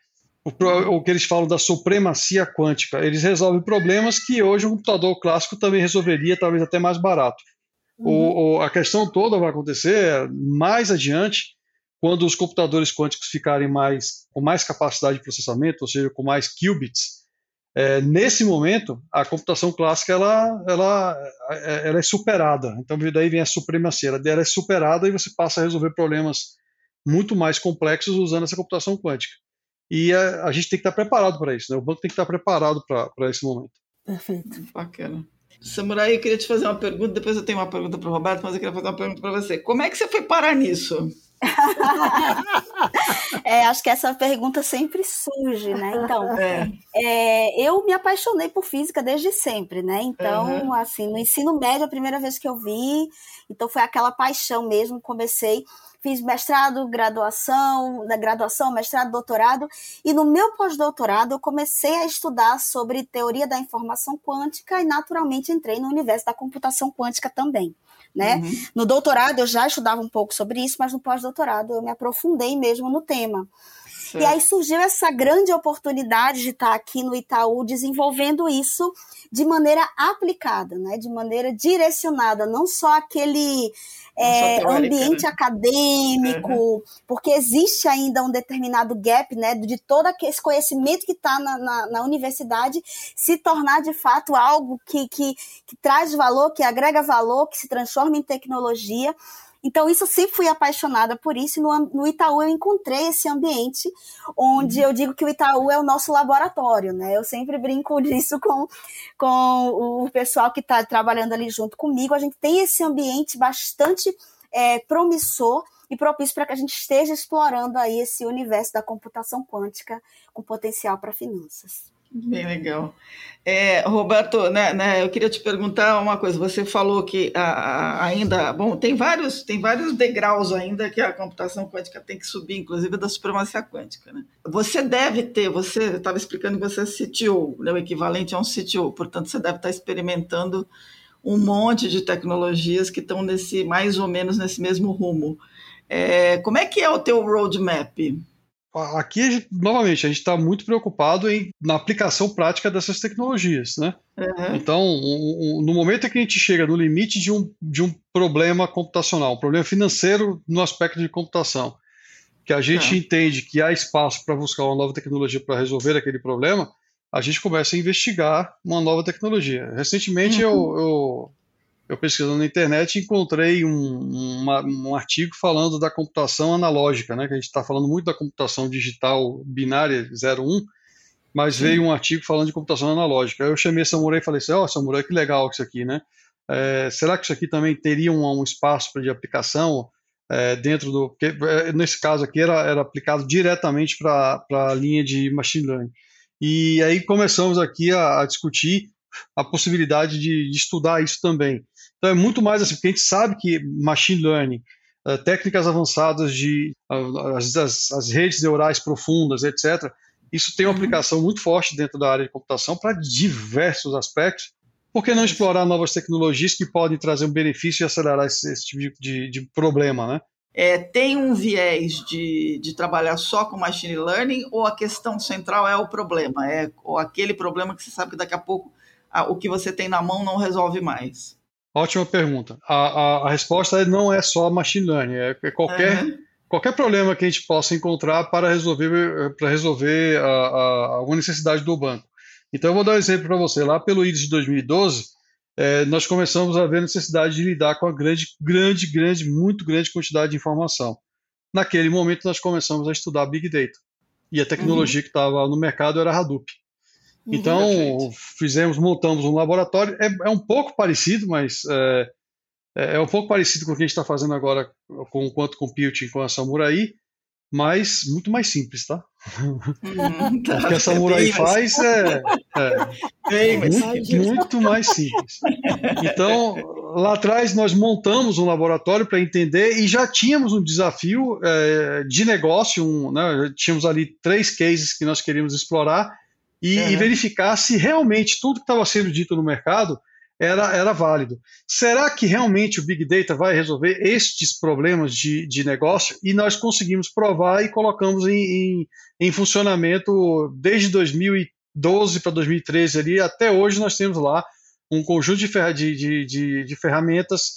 O, o, que eles falam da supremacia quântica. Eles resolvem problemas que hoje um computador clássico também resolveria, talvez até mais barato. Uhum. O, o, a questão toda vai acontecer mais adiante, quando os computadores quânticos ficarem mais com mais capacidade de processamento, ou seja, com mais qubits, é, nesse momento, a computação clássica ela, ela, é, ela é superada. Então, daí vem a supremacia. Ela é superada e você passa a resolver problemas muito mais complexos usando essa computação quântica. E a, a gente tem que estar preparado para isso. Né? O banco tem que estar preparado para esse momento. Perfeito. Bacana. Samurai, eu queria te fazer uma pergunta. Depois eu tenho uma pergunta para o Roberto, mas eu queria fazer uma pergunta para você. Como é que você foi parar nisso? É, acho que essa pergunta sempre surge, né? Então, é. É, eu me apaixonei por física desde sempre, né? Então, uhum. assim, no ensino médio, a primeira vez que eu vi, então foi aquela paixão mesmo. Comecei fiz mestrado, graduação, da graduação, mestrado, doutorado, e no meu pós-doutorado eu comecei a estudar sobre teoria da informação quântica e naturalmente entrei no universo da computação quântica também. Né? Uhum. No doutorado eu já estudava um pouco sobre isso, mas no pós-doutorado eu me aprofundei mesmo no tema. E aí surgiu essa grande oportunidade de estar aqui no Itaú desenvolvendo isso de maneira aplicada, né? de maneira direcionada, não só aquele é, ambiente né? acadêmico, uhum. porque existe ainda um determinado gap né, de todo esse conhecimento que está na, na, na, universidade se tornar de fato algo que, que, que traz valor, que agrega valor, que se transforma em tecnologia. Então, isso sempre fui apaixonada por isso. E no, no Itaú eu encontrei esse ambiente onde uhum. eu digo que o Itaú é o nosso laboratório, né? Eu sempre brinco <laughs> disso com, com o pessoal que está trabalhando ali junto comigo. A gente tem esse ambiente bastante é, promissor e propício para que a gente esteja explorando aí esse universo da computação quântica com potencial para finanças. Bem legal. É, Roberto, né, né, eu queria te perguntar uma coisa. Você falou que a, a, ainda, bom, tem vários, tem vários degraus ainda que a computação quântica tem que subir, inclusive da supremacia quântica. Né? Você deve ter, você estava explicando que você é CTO, né, o equivalente a um CTO, portanto você deve estar experimentando um monte de tecnologias que estão nesse mais ou menos nesse mesmo rumo. É, como é que é o teu roadmap? Aqui, novamente, a gente está muito preocupado em, na aplicação prática dessas tecnologias, né? Uhum. Então, um, um, no momento em que a gente chega no limite de um, de um problema computacional, um problema financeiro no aspecto de computação, que a gente uhum. entende que há espaço para buscar uma nova tecnologia para resolver aquele problema, a gente começa a investigar uma nova tecnologia. Recentemente, uhum. eu, eu eu pesquisando na internet encontrei um, uma, um artigo falando da computação analógica, né? Que a gente está falando muito da computação digital binária 01, mas Sim. veio um artigo falando de computação analógica. Eu chamei a Samurai e falei assim, ó, oh, Samurai, que legal isso aqui, né? É, será que isso aqui também teria um, um espaço de aplicação é, dentro do... Porque, é, nesse caso aqui era, era aplicado diretamente para a linha de machine learning. E aí começamos aqui a, a discutir a possibilidade de, de, estudar isso também. Então é muito mais assim, porque a gente sabe que machine learning, uh, técnicas avançadas de as, as, as, redes neurais profundas, etc., isso tem uma uhum. aplicação muito forte dentro da área de computação para diversos aspectos. Por que não explorar novas tecnologias que podem trazer um benefício e acelerar esse, esse tipo de, de, problema, né? É, tem um viés de, de trabalhar só com machine learning ou a questão central é o problema? É ou aquele problema que você sabe que daqui a pouco o que você tem na mão não resolve mais? Ótima pergunta. A, a, a resposta não é só machine learning, é, é qualquer, uhum. qualquer problema que a gente possa encontrar para resolver, para resolver a, a, alguma necessidade do banco. Então, eu vou dar um exemplo para você. Lá pelo IDES de 2012, é, nós começamos a ver a necessidade de lidar com a grande, grande, grande, muito grande quantidade de informação. Naquele momento, nós começamos a estudar Big Data. E a tecnologia uhum. que estava no mercado era Hadoop. Uhum. Então, fizemos, montamos um laboratório. É, é um pouco parecido, mas é, é, é um pouco parecido com o que a gente está fazendo agora com o Quanto Computing com a Samurai, mas muito mais simples, tá? Hum, <laughs> tá. o que a Samurai faz é, é muito, muito, mais simples. Então, lá atrás nós montamos um laboratório para entender e já tínhamos um desafio é, de negócio, um, né, tínhamos ali três cases que nós queríamos explorar e, uhum. e verificar se realmente tudo que estava sendo dito no mercado era, era válido. Será que realmente o Big Data vai resolver estes problemas de, de negócio? E nós conseguimos provar e colocamos em, em, em funcionamento desde 2012 para 2013 ali, até hoje nós temos lá um conjunto de, fer de, de, de, de ferramentas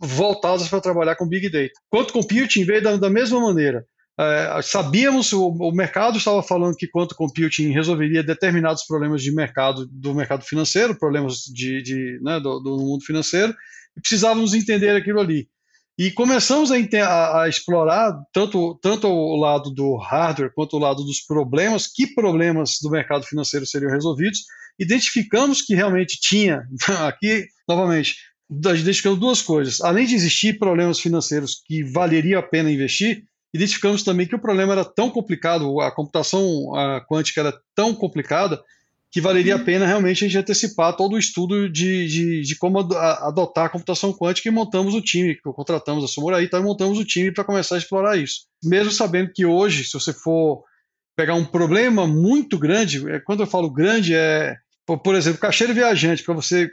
voltadas para trabalhar com Big Data. Quanto computing veio da, da mesma maneira. É, sabíamos, o, o, mercado estava falando que quanto computing resolveria determinados problemas de mercado, do mercado financeiro, problemas de, de né, do, do, mundo financeiro, e precisávamos entender aquilo ali. E começamos a, a, a, explorar tanto, tanto o lado do hardware quanto o lado dos problemas, que problemas do mercado financeiro seriam resolvidos. Identificamos que realmente tinha, <laughs> aqui, novamente, identificando duas coisas. Além de existir problemas financeiros que valeria a pena investir, identificamos também que o problema era tão complicado, a computação a quântica era tão complicada, que valeria a pena realmente a gente antecipar todo o estudo de, de, de como adotar a computação quântica e montamos o time, contratamos a então, e montamos o time para começar a explorar isso. Mesmo sabendo que hoje, se você for pegar um problema muito grande, é, quando eu falo grande, é, por exemplo, caixeiro viajante, para você.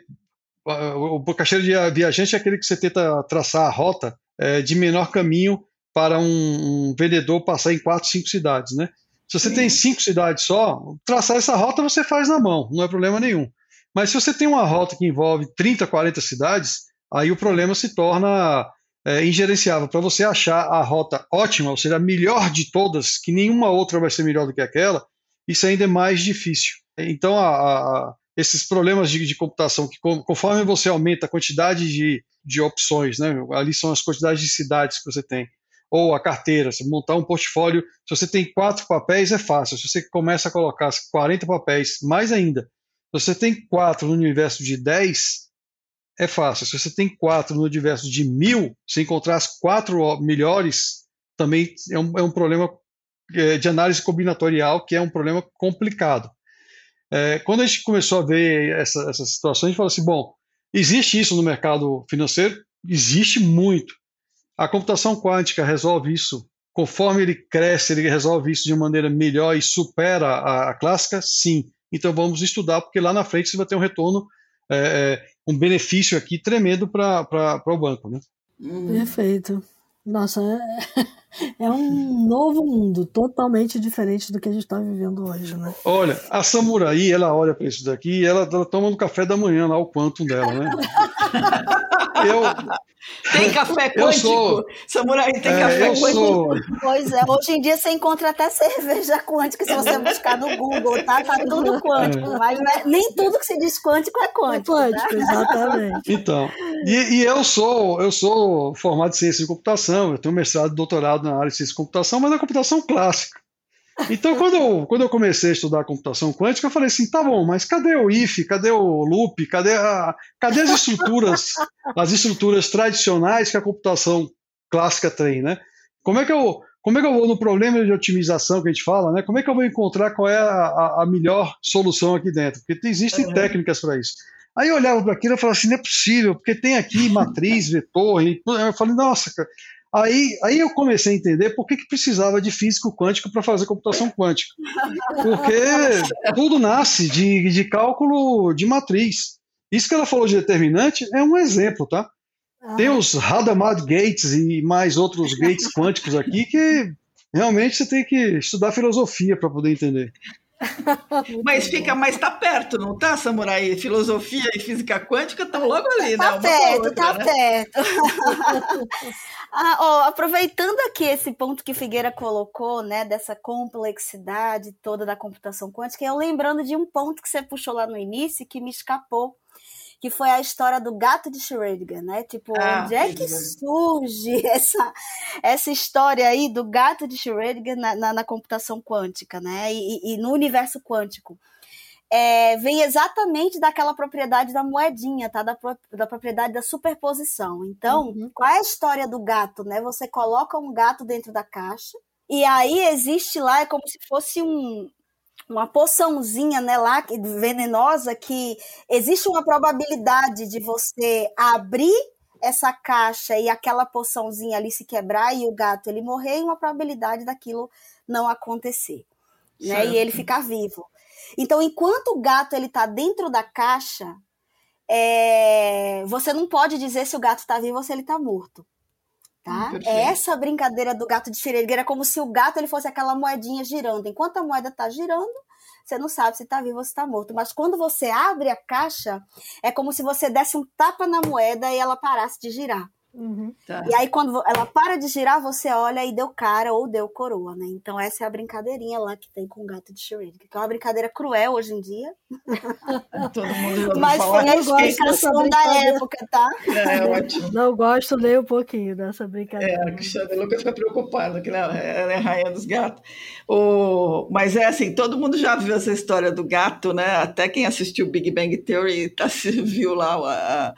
O caixeiro de viajante é aquele que você tenta traçar a rota é, de menor caminho para um, um vendedor passar em quatro, cinco cidades, né? Se você Sim. tem cinco cidades só, traçar essa rota você faz na mão, não é problema nenhum. Mas se você tem uma rota que envolve 30, 40 cidades, aí o problema se torna é, ingerenciável. Para você achar a rota ótima, ou seja, a melhor de todas, que nenhuma outra vai ser melhor do que aquela, isso ainda é mais difícil. Então, a, a, esses problemas de, de, computação, que conforme você aumenta a quantidade de, de opções, né, ali são as quantidades de cidades que você tem, ou a carteira, se montar um portfólio, se você tem quatro papéis é fácil, se você começa a colocar 40 papéis, mais ainda. Se você tem quatro no universo de 10, é fácil. Se você tem quatro no universo de mil, se encontrar as quatro melhores, também é um, é um problema é, de análise combinatorial, que é um problema complicado. É, quando a gente começou a ver essa, essa situação, a gente falou assim: bom, existe isso no mercado financeiro? Existe muito. A computação quântica resolve isso. Conforme ele cresce, ele resolve isso de maneira melhor e supera a, a clássica? Sim. Então vamos estudar, porque lá na frente você vai ter um retorno, é, é um benefício aqui tremendo para o banco. Né? Perfeito. Nossa, é, <laughs> é, um novo mundo, totalmente diferente do que a gente está vivendo hoje, né? Olha, a Samurai, ela olha para isso daqui e ela, ela toma no café da manhã lá o quantum dela, né? <laughs> eu, tem <laughs> café quântico? Sou, Samurai, tem é, café quântico? Sou... Pois é, hoje em dia você encontra até cerveja quântica se você buscar no Google, tá? Tá tudo <laughs> quântico, é. mas é, nem tudo que se diz quântico é quântico. É quântico, tá? exatamente. Então, e, e, eu sou eu sou formado em ciência de computação, eu tenho mestrado e doutorado na área de ciência de computação, mas é computação clássica. Então, quando eu, quando eu comecei a estudar computação quântica, eu falei assim: tá bom, mas cadê o if, cadê o loop, cadê, a, cadê as estruturas, as estruturas tradicionais que a computação clássica tem, né? Como é que eu, como é que eu vou no problema de otimização que a gente fala, né? Como é que eu vou encontrar qual é a, a melhor solução aqui dentro? Porque existem uhum. técnicas para isso. Aí eu olhava para aquilo e falava assim: não é possível, porque tem aqui matriz, vetor, e eu falei: nossa, cara Aí, aí eu comecei a entender por que, que precisava de físico quântico para fazer computação quântica. Porque tudo nasce de, de cálculo de matriz. Isso que ela falou de determinante é um exemplo, tá? Tem os Hadamard Gates e mais outros gates quânticos aqui que realmente você tem que estudar filosofia para poder entender. <laughs> mas fica, mas tá perto, não tá, Samurai? Filosofia e física quântica estão logo ali, tá né? Perto, outra, tá né? perto, <laughs> ah, ó, aproveitando aqui esse ponto que Figueira colocou, né, dessa complexidade toda da computação quântica, eu lembrando de um ponto que você puxou lá no início que me escapou, que foi a história do gato de Schrödinger, né? Tipo, ah, onde é que surge <laughs> essa, essa história aí do gato de Schrödinger na, na, na computação quântica, né? E, e, no universo quântico? É, vem exatamente daquela propriedade da moedinha, tá? Da, da propriedade da superposição. Então, uhum. qual é a história do gato, né? Você coloca um gato dentro da caixa, e aí existe lá, é como se fosse um, uma poçãozinha né, lá, venenosa, que existe uma probabilidade de você abrir essa caixa e aquela poçãozinha ali se quebrar e o gato ele morrer e uma probabilidade daquilo não acontecer, né? E ele ficar vivo. Então, enquanto o gato ele tá dentro da caixa, é... você não pode dizer se o gato está vivo ou se ele está morto. Tá? Hum, é essa brincadeira do gato de xeregueira, é como se o gato ele fosse aquela moedinha girando. Enquanto a moeda está girando, você não sabe se está vivo ou se está morto. Mas quando você abre a caixa, é como se você desse um tapa na moeda e ela parasse de girar. Uhum. Tá. E aí, quando ela para de girar, você olha e deu cara ou deu coroa, né? Então, essa é a brincadeirinha lá que tem com o gato de Schrödinger, que é uma brincadeira cruel hoje em dia. <laughs> Todo mundo <laughs> Mas foi a explicação da época, tá? É, é ótimo. Não gosto nem um pouquinho dessa brincadeira. É, a Cristiane Lucas fica preocupada, que ela é a rainha dos gatos. O... Mas é assim, todo mundo já viu essa história do gato, né? Até quem assistiu Big Bang Theory tá, <laughs> viu lá a,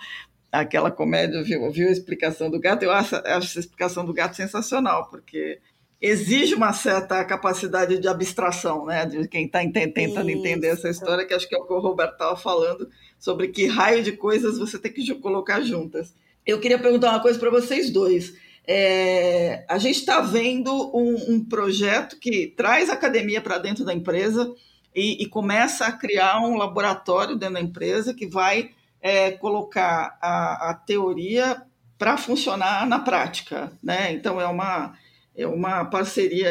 aquela comédia, viu, viu a explicação do gato? Eu acho, acho essa explicação do gato sensacional, porque exige uma certa capacidade de abstração, né? De quem está tentando Isso. entender essa história, que acho que é o que o Roberto estava falando, sobre que raio de coisas você tem que colocar juntas. Eu queria perguntar uma coisa para vocês dois. É, a gente está vendo um, um, projeto que traz a academia para dentro da empresa e, e, começa a criar um laboratório dentro da empresa que vai é, colocar a, a teoria para funcionar na prática. Né? Então, é uma, é uma parceria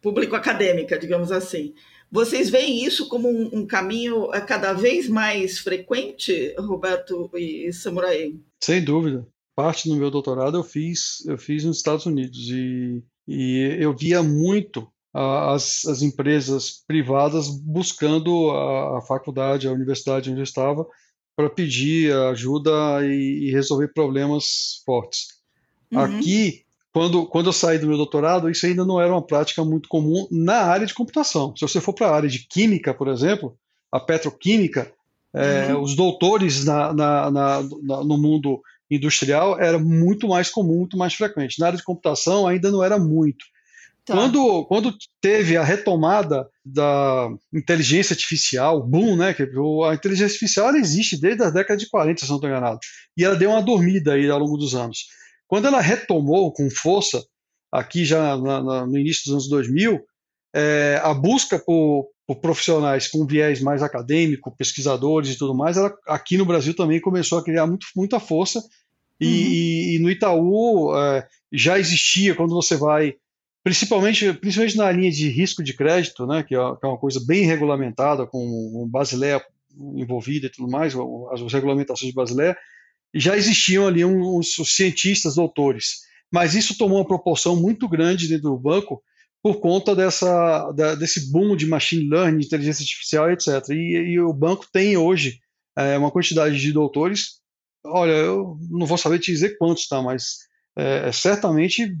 público-acadêmica, digamos assim. Vocês veem isso como um, um, caminho é, cada vez mais frequente, Roberto e Samurai? Sem dúvida parte do meu doutorado eu fiz eu fiz nos Estados Unidos e, e eu via muito as, as empresas privadas buscando a, a, faculdade, a universidade onde eu estava para pedir ajuda e, e, resolver problemas fortes. Uhum. Aqui, quando, quando eu saí do meu doutorado, isso ainda não era uma prática muito comum na área de computação. Se você for para a área de química, por exemplo, a petroquímica, é, uhum. os doutores na, na, na, no mundo industrial era muito mais comum, muito mais frequente. Na área de computação ainda não era muito. Tá. Quando, quando teve a retomada da inteligência artificial, boom, né? Que a inteligência artificial existe desde a década de 40, se não estou enganado. E ela deu uma dormida aí ao longo dos anos. Quando ela retomou com força, aqui já na, na, no início dos anos 2000, é, a busca por, por, profissionais com viés mais acadêmico, pesquisadores e tudo mais, ela, aqui no Brasil também começou a criar muito, muita força e, uhum. e, e no Itaú é, já existia, quando você vai, principalmente, principalmente na linha de risco de crédito, né, que, é, é uma coisa bem regulamentada, com o Basileia envolvida e tudo mais, as, regulamentações de Basileia, já existiam ali uns, uns cientistas, doutores. Mas isso tomou uma proporção muito grande dentro do banco por conta dessa, da, desse boom de machine learning, inteligência artificial, etc. E, e o banco tem hoje é, uma quantidade de doutores Olha, eu não vou saber te dizer quantos, tá? Mas é, é certamente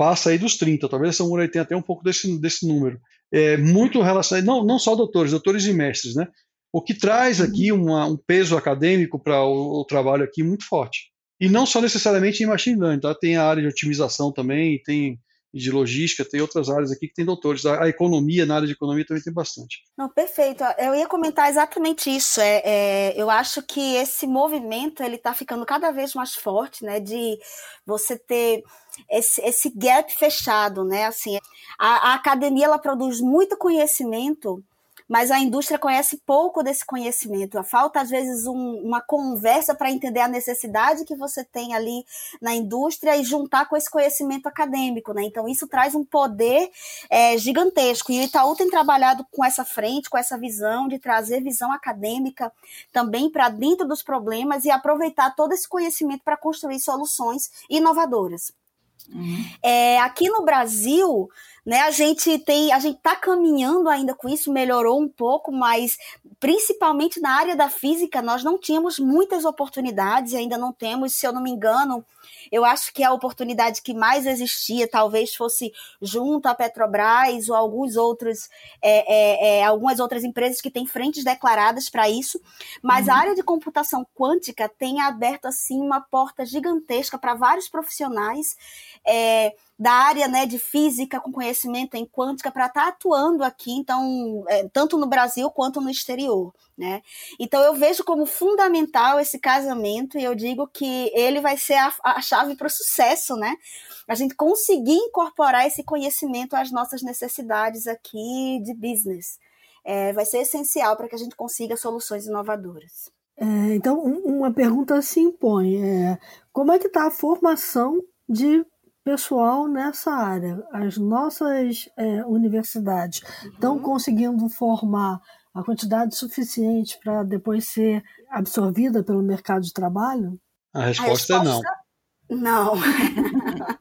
passa aí dos 30, talvez essa Samurai tenha até um pouco desse, desse número. É muito relacionado, não, não só doutores, doutores e mestres, né? O que traz aqui uhum. uma, um peso acadêmico para o, o, trabalho aqui muito forte. E não só necessariamente em machine learning, tá? Tem a área de otimização também, tem de logística, tem outras áreas aqui que tem doutores. A, a, economia, na área de economia também tem bastante. Não, perfeito. Eu ia comentar exatamente isso. É, é eu acho que esse movimento ele está ficando cada vez mais forte, né? De você ter esse, esse gap fechado, né? Assim, a, a academia ela produz muito conhecimento mas a indústria conhece pouco desse conhecimento. Falta, às vezes, um, uma conversa para entender a necessidade que você tem ali na indústria e juntar com esse conhecimento acadêmico. Né? Então, isso traz um poder é, gigantesco. E o Itaú tem trabalhado com essa frente, com essa visão de trazer visão acadêmica também para dentro dos problemas e aproveitar todo esse conhecimento para construir soluções inovadoras. Uhum. É, aqui no Brasil, né, a gente tem, a gente está caminhando ainda com isso, melhorou um pouco, mas principalmente na área da física nós não tínhamos muitas oportunidades, ainda não temos, se eu não me engano, eu acho que a oportunidade que mais existia talvez fosse junto à Petrobras ou alguns outros, é, é, é, algumas outras empresas que têm frentes declaradas para isso, mas uhum. a área de computação quântica tem aberto assim uma porta gigantesca para vários profissionais. Da área né, de física com conhecimento em quântica para estar tá atuando aqui, então, é, tanto no Brasil quanto no exterior. Né? Então eu vejo como fundamental esse casamento e eu digo que ele vai ser a, a chave para o sucesso, né? A gente conseguir incorporar esse conhecimento às nossas necessidades aqui de business. É, vai ser essencial para que a gente consiga soluções inovadoras. É, então, uma pergunta se impõe: é, como é que está a formação de pessoal nessa área. As nossas é, universidades uhum. estão conseguindo formar a quantidade suficiente para depois ser absorvida pelo mercado de trabalho? A resposta, a resposta é não. Não. <laughs>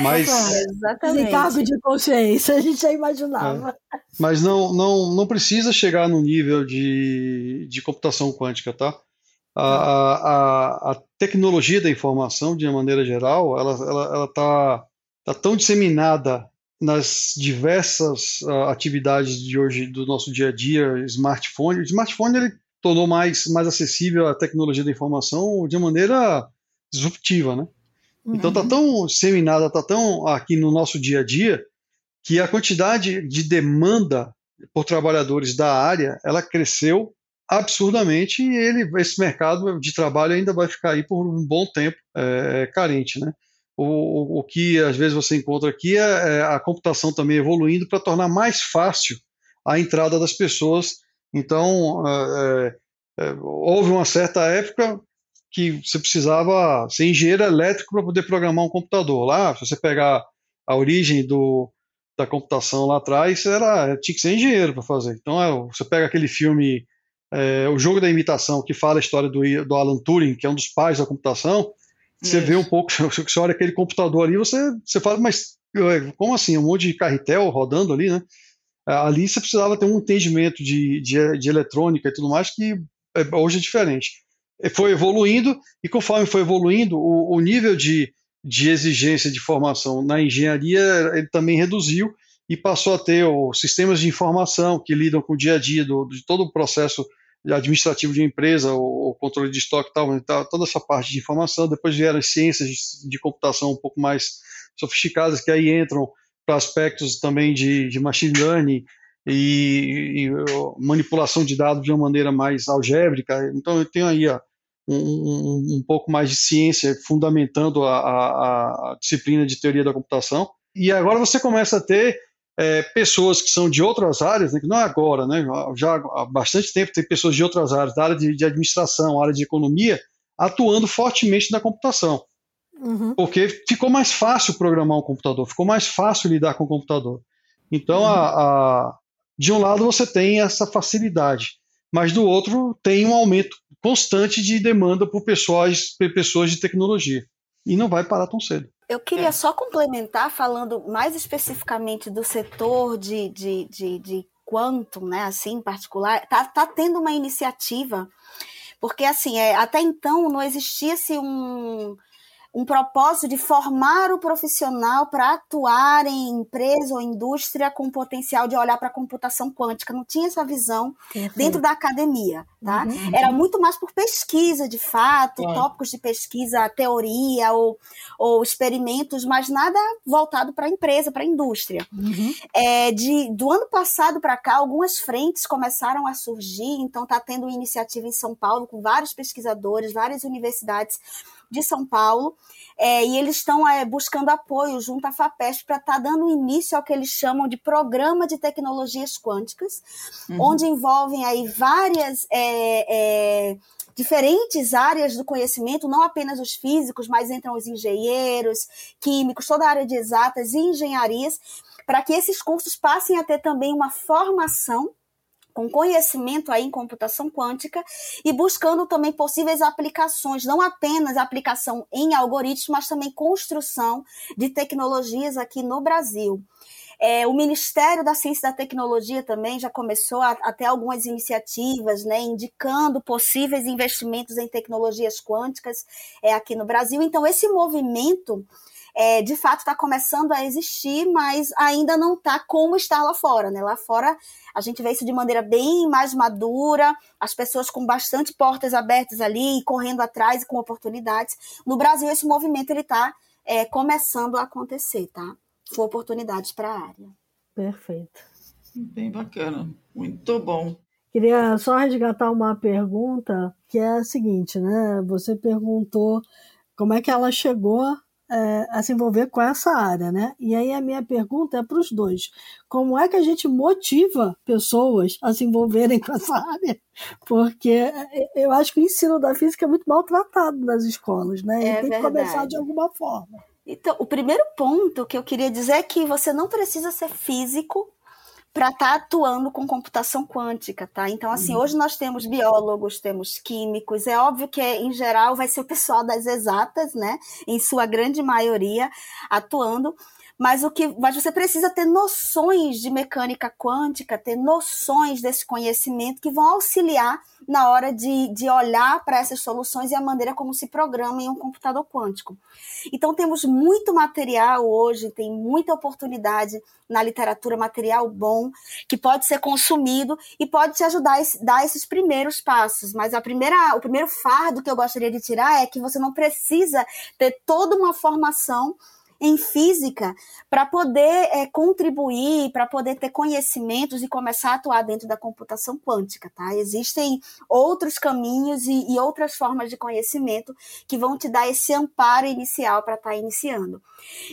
Mas exatamente. cargo de consciência, a gente já imaginava. É. Mas não, não, não precisa chegar no nível de, de computação quântica, tá? A, a, a, tecnologia da informação, de uma maneira geral, ela está ela, ela tá, tá tão disseminada nas diversas uh, atividades de hoje do nosso dia a dia, smartphone. O smartphone ele tornou mais, mais acessível a tecnologia da informação de uma maneira disruptiva, né? Uhum. Então tá tão disseminada, tá tão aqui no nosso dia a dia, que a quantidade de demanda por trabalhadores da área, ela cresceu absurdamente e ele, esse mercado de trabalho ainda vai ficar aí por um bom tempo é, carente, né? O, o, que às vezes você encontra aqui é, é a computação também evoluindo para tornar mais fácil a entrada das pessoas. Então, é, é, houve uma certa época que você precisava ser engenheiro elétrico para poder programar um computador. Lá, se você pegar a origem do, da computação lá atrás, era, tinha que ser engenheiro para fazer. Então, é, você pega aquele filme é, O Jogo da Imitação, que fala a história do, do Alan Turing, que é um dos pais da computação, você vê um pouco, <laughs> você olha aquele computador ali, você, você fala, mas como assim? Um monte de carretel rodando ali, né? Ali você precisava ter um entendimento de, de, de eletrônica e tudo mais que é, hoje é diferente. Foi evoluindo e conforme foi evoluindo, o, o nível de, de exigência de formação na engenharia ele também reduziu e passou a ter os sistemas de informação que lidam com o dia a dia do, de todo o processo administrativo de empresa, o, controle de estoque e tal, toda essa parte de informação. Depois vieram as ciências de, computação um pouco mais sofisticadas, que aí entram para aspectos também de, de machine learning e, e, manipulação de dados de uma maneira mais algébrica. Então, eu tenho aí ó, um, um, um, pouco mais de ciência fundamentando a, a, a disciplina de teoria da computação. E agora você começa a ter é, pessoas que são de outras áreas, né, que não é agora, né, já há bastante tempo tem pessoas de outras áreas, da área de, de administração, área de economia, atuando fortemente na computação. Uhum. Porque ficou mais fácil programar um computador, ficou mais fácil lidar com o computador. Então, uhum. a, a, de um lado você tem essa facilidade, mas do outro tem um aumento constante de demanda por pessoas, por pessoas de tecnologia. E não vai parar tão cedo. Eu queria é. só complementar, falando mais especificamente do setor de, de, de, de quantum, né, assim, em particular, tá, tá tendo uma iniciativa, porque, assim, é, até então não existia-se um, um propósito de formar o profissional para atuar em empresa ou indústria com potencial de olhar para a computação quântica. Não tinha essa visão dentro da academia. Tá? Uhum. Era muito mais por pesquisa, de fato, é. tópicos de pesquisa, teoria ou, ou experimentos, mas nada voltado para a empresa, para a indústria. Uhum. É, de, do ano passado para cá, algumas frentes começaram a surgir, então está tendo iniciativa em São Paulo com vários pesquisadores, várias universidades de São Paulo, é, e eles estão é, buscando apoio junto à FAPESP para estar tá dando início ao que eles chamam de Programa de Tecnologias Quânticas, uhum. onde envolvem aí várias. É, é, diferentes áreas do conhecimento, não apenas os físicos, mas entram os engenheiros, químicos, toda a área de exatas e engenharias, para que esses cursos passem a ter também uma formação com conhecimento aí em computação quântica e buscando também possíveis aplicações, não apenas aplicação em algoritmos, mas também construção de tecnologias aqui no Brasil. É, o Ministério da Ciência e da Tecnologia também já começou a, a ter algumas iniciativas, né, indicando possíveis investimentos em tecnologias quânticas é, aqui no Brasil. Então, esse movimento é, de fato está começando a existir, mas ainda não está como está lá fora. Né? Lá fora a gente vê isso de maneira bem mais madura, as pessoas com bastante portas abertas ali, correndo atrás e com oportunidades. No Brasil, esse movimento ele está é, começando a acontecer, tá? Com oportunidades para a área. Perfeito. Bem bacana, muito bom. Queria só resgatar uma pergunta que é a seguinte, né? Você perguntou como é que ela chegou é, a se envolver com essa área, né? E aí a minha pergunta é para os dois: como é que a gente motiva pessoas a se envolverem <laughs> com essa área? Porque é, eu acho que o ensino da física é muito maltratado nas escolas, né? E é tem verdade. que começar de alguma forma. Então, o primeiro ponto que eu queria dizer é que você não precisa ser físico para estar tá atuando com computação quântica, tá? Então, assim, uhum. hoje nós temos biólogos, temos químicos, é óbvio que, em geral, vai ser o pessoal das exatas, né? Em sua grande maioria, atuando, mas o que mas você precisa ter noções de mecânica quântica, ter noções desse conhecimento que vão auxiliar na hora de, de olhar para essas soluções e a maneira como se programa em um computador quântico. Então temos muito material hoje, tem muita oportunidade na literatura, material bom, que pode ser consumido e pode te ajudar a dar esses primeiros passos. Mas a primeira, o primeiro fardo que eu gostaria de tirar é que você não precisa ter toda uma formação em física para poder é, contribuir, para poder ter conhecimentos e começar a atuar dentro da computação quântica, tá? Existem outros caminhos e, e outras formas de conhecimento que vão te dar esse amparo inicial para estar tá iniciando.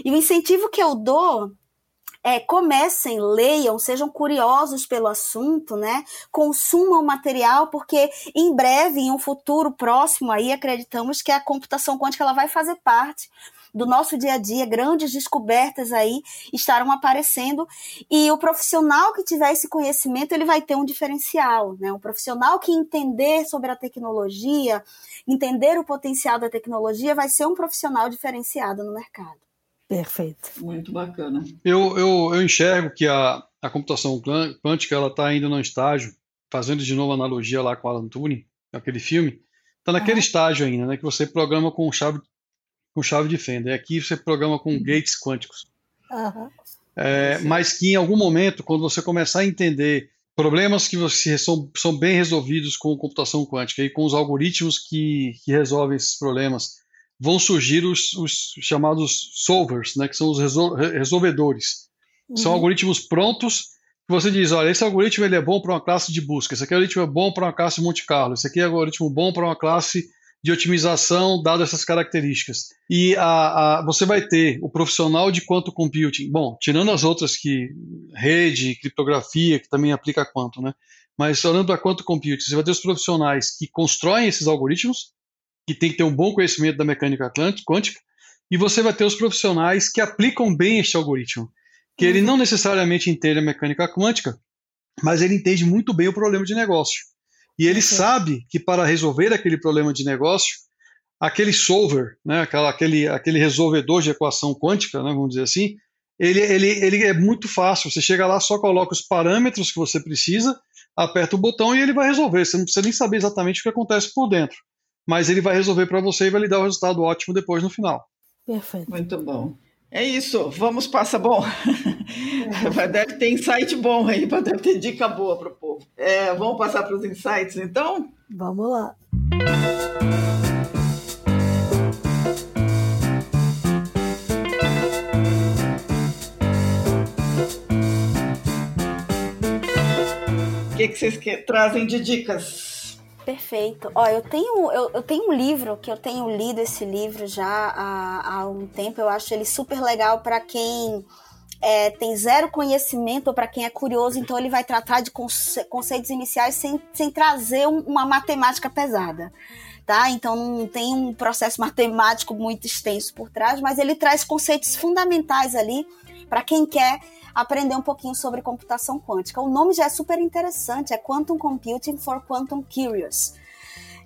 E o incentivo que eu dou é, comecem, leiam, sejam curiosos pelo assunto, né? Consumam material, porque em breve, em um futuro próximo, aí acreditamos que a computação quântica ela vai fazer parte do nosso dia a dia, grandes descobertas aí estarão aparecendo e o profissional que tiver esse conhecimento, ele vai ter um diferencial, né? Um profissional que entender sobre a tecnologia, entender o potencial da tecnologia, vai ser um profissional diferenciado no mercado. Perfeito. Muito bacana. Eu, eu, eu enxergo que a, a computação quântica ela está ainda no estágio, fazendo de novo analogia lá com Alan Turing, aquele filme, está naquele uhum. estágio ainda, né, que você programa com chave com chave de fenda. E aqui você programa com gates quânticos. Uhum. É, mas que em algum momento, quando você começar a entender problemas que você, são, são bem resolvidos com computação quântica e com os algoritmos que, que resolvem esses problemas, vão surgir os, os chamados solvers, né, que são os resol, resolvedores. Uhum. São algoritmos prontos que você diz, olha, esse algoritmo ele é bom para uma classe de busca, esse aqui é algoritmo é bom para uma classe Monte Carlo, esse aqui é algoritmo bom para uma classe de otimização, dado essas características. E a, a, você vai ter o profissional de quanto computing, bom, tirando as outras que rede, criptografia, que também aplica quanto, né? Mas olhando para quanto computing, você vai ter os profissionais que constroem esses algoritmos, que tem que ter um bom conhecimento da mecânica quântica, e você vai ter os profissionais que aplicam bem este algoritmo, que uhum. ele não necessariamente entende a mecânica quântica, mas ele entende muito bem o problema de negócio. E ele sabe que para resolver aquele problema de negócio, aquele solver, né, aquela, aquele, aquele resolvedor de equação quântica, né, vamos dizer assim, ele, ele, ele é muito fácil. Você chega lá, só coloca os parâmetros que você precisa, aperta o botão e ele vai resolver. Você não precisa nem saber exatamente o que acontece por dentro. Mas ele vai resolver para você e vai lhe dar o um resultado ótimo depois no final. Perfeito. Muito bom. É isso, vamos passa bom. <laughs> deve ter insight bom aí, deve ter dica boa para o povo. É, vamos passar para os insights então? Vamos lá. O que, que vocês que, trazem de dicas? Perfeito. Ó, eu tenho, eu, eu, tenho um livro que eu tenho lido esse livro já há, há um tempo. Eu acho ele super legal para quem é, tem zero conhecimento ou para quem é curioso. Então ele vai tratar de conce conceitos iniciais sem, sem trazer um, uma matemática pesada. Tá? Então não tem um processo <laughs> matemático muito extenso por trás, mas ele traz conceitos fundamentais ali para quem quer aprender um pouquinho sobre computação quântica. O nome já é super interessante, é Quantum Computing for Quantum Curious.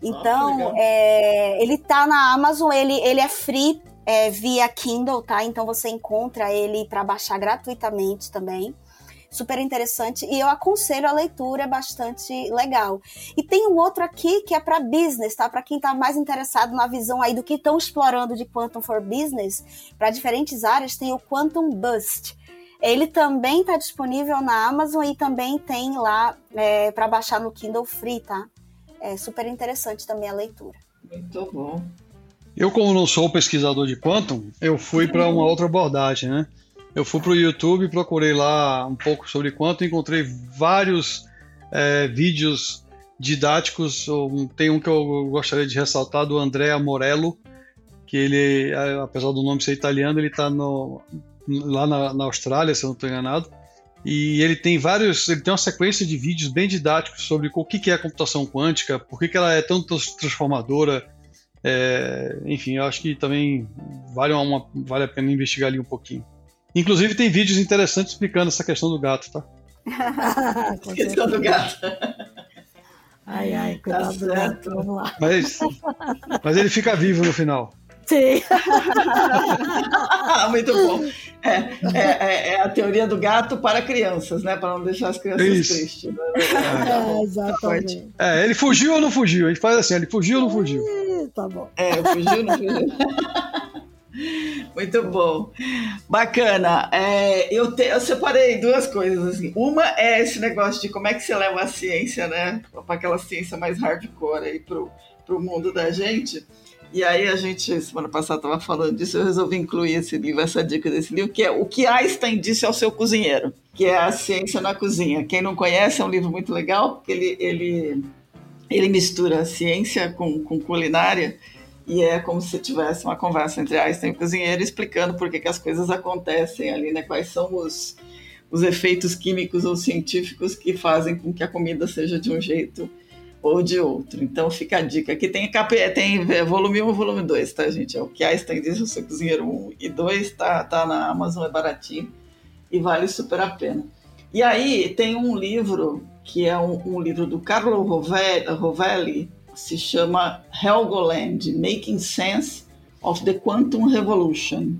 Então, ah, é, ele tá na Amazon, ele, ele é free é, via Kindle, tá? Então você encontra ele para baixar gratuitamente também. Super interessante e eu aconselho a leitura, é bastante legal. E tem um outro aqui que é para business, tá? Para quem está mais interessado na visão aí do que estão explorando de Quantum for Business, para diferentes áreas, tem o Quantum Bust. Ele também está disponível na Amazon e também tem lá é, para baixar no Kindle Free, tá? É super interessante também a leitura. Muito bom. Eu, como não sou pesquisador de Quantum, eu fui para uma outra abordagem, né? Eu fui para o YouTube, procurei lá um pouco sobre Quantum, encontrei vários é, vídeos didáticos. Tem um que eu gostaria de ressaltar do Andrea Morello, que ele, apesar do nome ser italiano, ele está lá na, na Austrália, se eu não estou enganado. E ele tem vários, ele tem uma sequência de vídeos bem didáticos sobre o que, que é a computação quântica, por que, que ela é tão transformadora. É, enfim, eu acho que também vale, uma, vale a pena investigar ali um pouquinho. Inclusive tem vídeos interessantes explicando essa questão do gato, tá? <laughs> questão do gato. Ai, ai, cuidado tá do gato, vamos lá. Mas, mas ele fica vivo no final. Sim. <laughs> Muito bom. É, é, é, é, a teoria do gato para crianças, né? Para não deixar as crianças Isso. tristes. Né? É, exatamente. É, ele fugiu ou não fugiu? A gente faz assim, ele fugiu ou não fugiu? tá bom. É, fugiu ou não fugiu? <laughs> Muito bom. Bacana. É, eu, te, eu separei duas coisas. Assim. Uma é esse negócio de como é que você leva a ciência, né? Para aquela ciência mais hardcore aí pro, pro mundo da gente. E aí a gente, semana passada, estava falando disso, eu resolvi incluir esse livro, essa dica desse livro, que é O que Einstein disse ao seu cozinheiro, que é a ciência na cozinha. Quem não conhece, é um livro muito legal, porque ele, ele, ele mistura ciência com, com culinária, e é como se tivesse uma conversa entre Einstein e o cozinheiro, explicando por que, que as coisas acontecem ali, né? Quais são os, os efeitos químicos ou científicos que fazem com que a comida seja de um jeito ou de outro. Então fica a dica. Aqui tem, tem volume 1 e volume 2, tá, gente? É o que Einstein diz, o seu cozinheiro 1 e 2, tá, tá na Amazon, é baratinho e vale super a pena. E aí tem um livro, que é um, um livro do Carlo Rovelli, se chama Helgoland, Making Sense of the Quantum Revolution.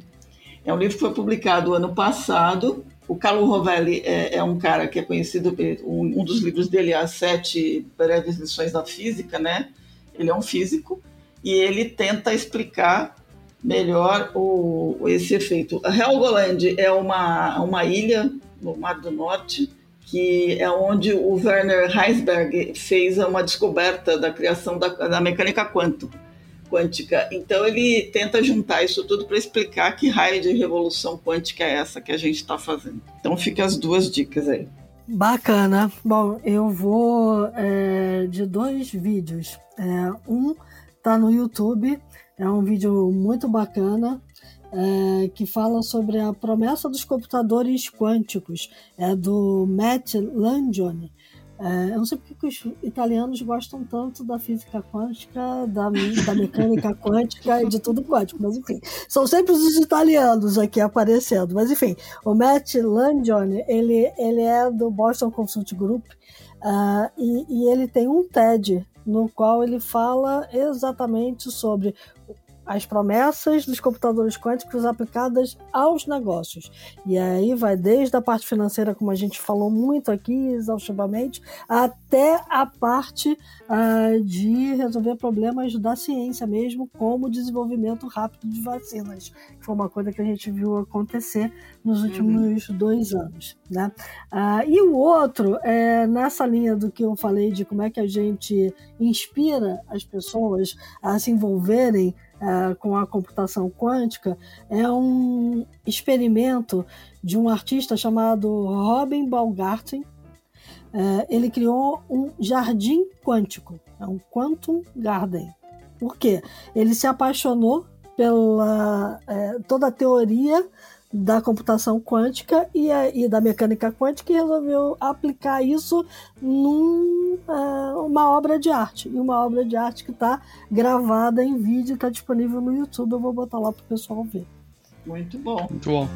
É um livro que foi publicado ano passado o Carlo Rovelli é, é, um cara que é conhecido, um, um, dos livros dele é As Sete Breves Lições da Física, né? Ele é um físico e ele tenta explicar melhor o, esse efeito. A Helgoland é uma, uma ilha no Mar do Norte que é onde o Werner Heisenberg fez uma descoberta da criação da, da mecânica quântica quântica. Então ele tenta juntar isso tudo para explicar que raio de revolução quântica é essa que a gente está fazendo. Então fica as duas dicas aí. Bacana. Bom, eu vou é, de dois vídeos. É, um tá no YouTube, é um vídeo muito bacana. É, que fala sobre a promessa dos computadores quânticos, é do Matt Langione. É, eu não sei porque os italianos gostam tanto da física quântica, da, da mecânica <laughs> quântica e de tudo quântico, mas enfim, são sempre os italianos aqui aparecendo. Mas enfim, o Matt Langione, ele, ele é do Boston Consult Group uh, e, e ele tem um TED no qual ele fala exatamente sobre as promessas dos computadores quânticos aplicadas aos negócios. E aí vai desde a parte financeira, como a gente falou muito aqui exaustivamente, até a parte uh, de resolver problemas da ciência mesmo, como o desenvolvimento rápido de vacinas, que foi uma coisa que a gente viu acontecer nos últimos uhum. dois anos. Né? Uh, e o outro, é, nessa linha do que eu falei de como é que a gente inspira as pessoas a se envolverem é, com a computação quântica é um experimento de um artista chamado Robin Baumgarten. É, ele criou um jardim quântico, é um Quantum Garden. Por quê? Ele se apaixonou pela é, toda a teoria da computação quântica e, a, e, da mecânica quântica e resolveu aplicar isso numa uh, obra de arte. E uma obra de arte que está gravada em vídeo, está disponível no YouTube. Eu vou botar lá para o pessoal ver. Muito bom. Muito bom.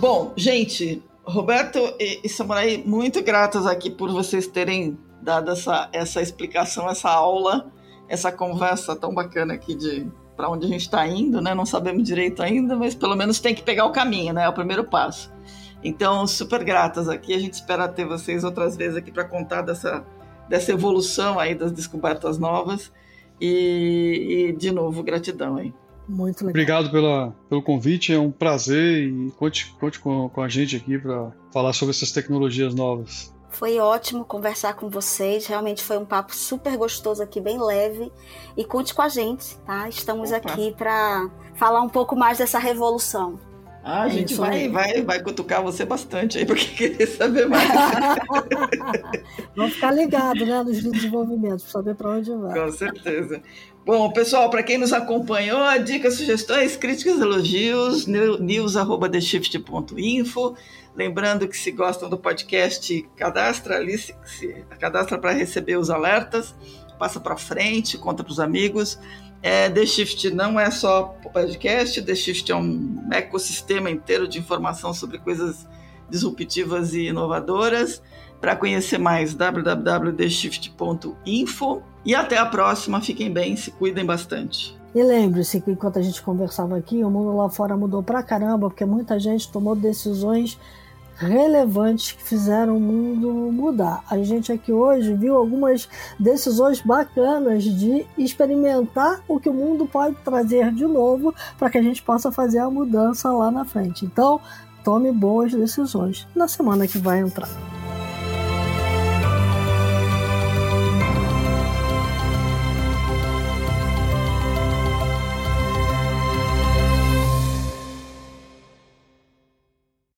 Bom, gente, Roberto e, e Samurai, muito gratos aqui por vocês terem dado essa, essa explicação, essa aula, essa conversa tão bacana aqui de para onde a gente está indo, né? Não sabemos direito ainda, mas pelo menos tem que pegar o caminho, né? É o primeiro passo. Então, super gratas aqui. A gente espera ter vocês outras vezes aqui para contar dessa, dessa evolução aí das descobertas novas. E, e de novo, gratidão aí. Muito legal. Obrigado pela, pelo convite, é um prazer e conte, conte com, com a gente aqui para falar sobre essas tecnologias novas. Foi ótimo conversar com vocês, realmente foi um papo super gostoso aqui, bem leve. E conte com a gente, tá? Estamos Opa. aqui para falar um pouco mais dessa revolução. Ah, a é gente vai, vai, vai cutucar você bastante aí, porque <laughs> querer saber mais. <laughs> Vamos ficar ligado, né, nos desenvolvimentos, para saber para onde vai. Com certeza. Bom, pessoal, para quem nos acompanhou, dicas, sugestões, críticas, elogios, news.theshift.info. Lembrando que se gostam do podcast, cadastra ali, cadastra para receber os alertas, passa para frente, conta para os amigos. É, The Shift não é só podcast, The Shift é um ecossistema inteiro de informação sobre coisas disruptivas e inovadoras. Para conhecer mais, www.theshift.info. E até a próxima. Fiquem bem, se cuidem bastante. E lembre-se que enquanto a gente conversava aqui, o mundo lá fora mudou pra caramba, porque muita gente tomou decisões relevantes que fizeram o mundo mudar. A gente aqui hoje viu algumas decisões bacanas de experimentar o que o mundo pode trazer de novo para que a gente possa fazer a mudança lá na frente. Então, tome boas decisões na semana que vai entrar.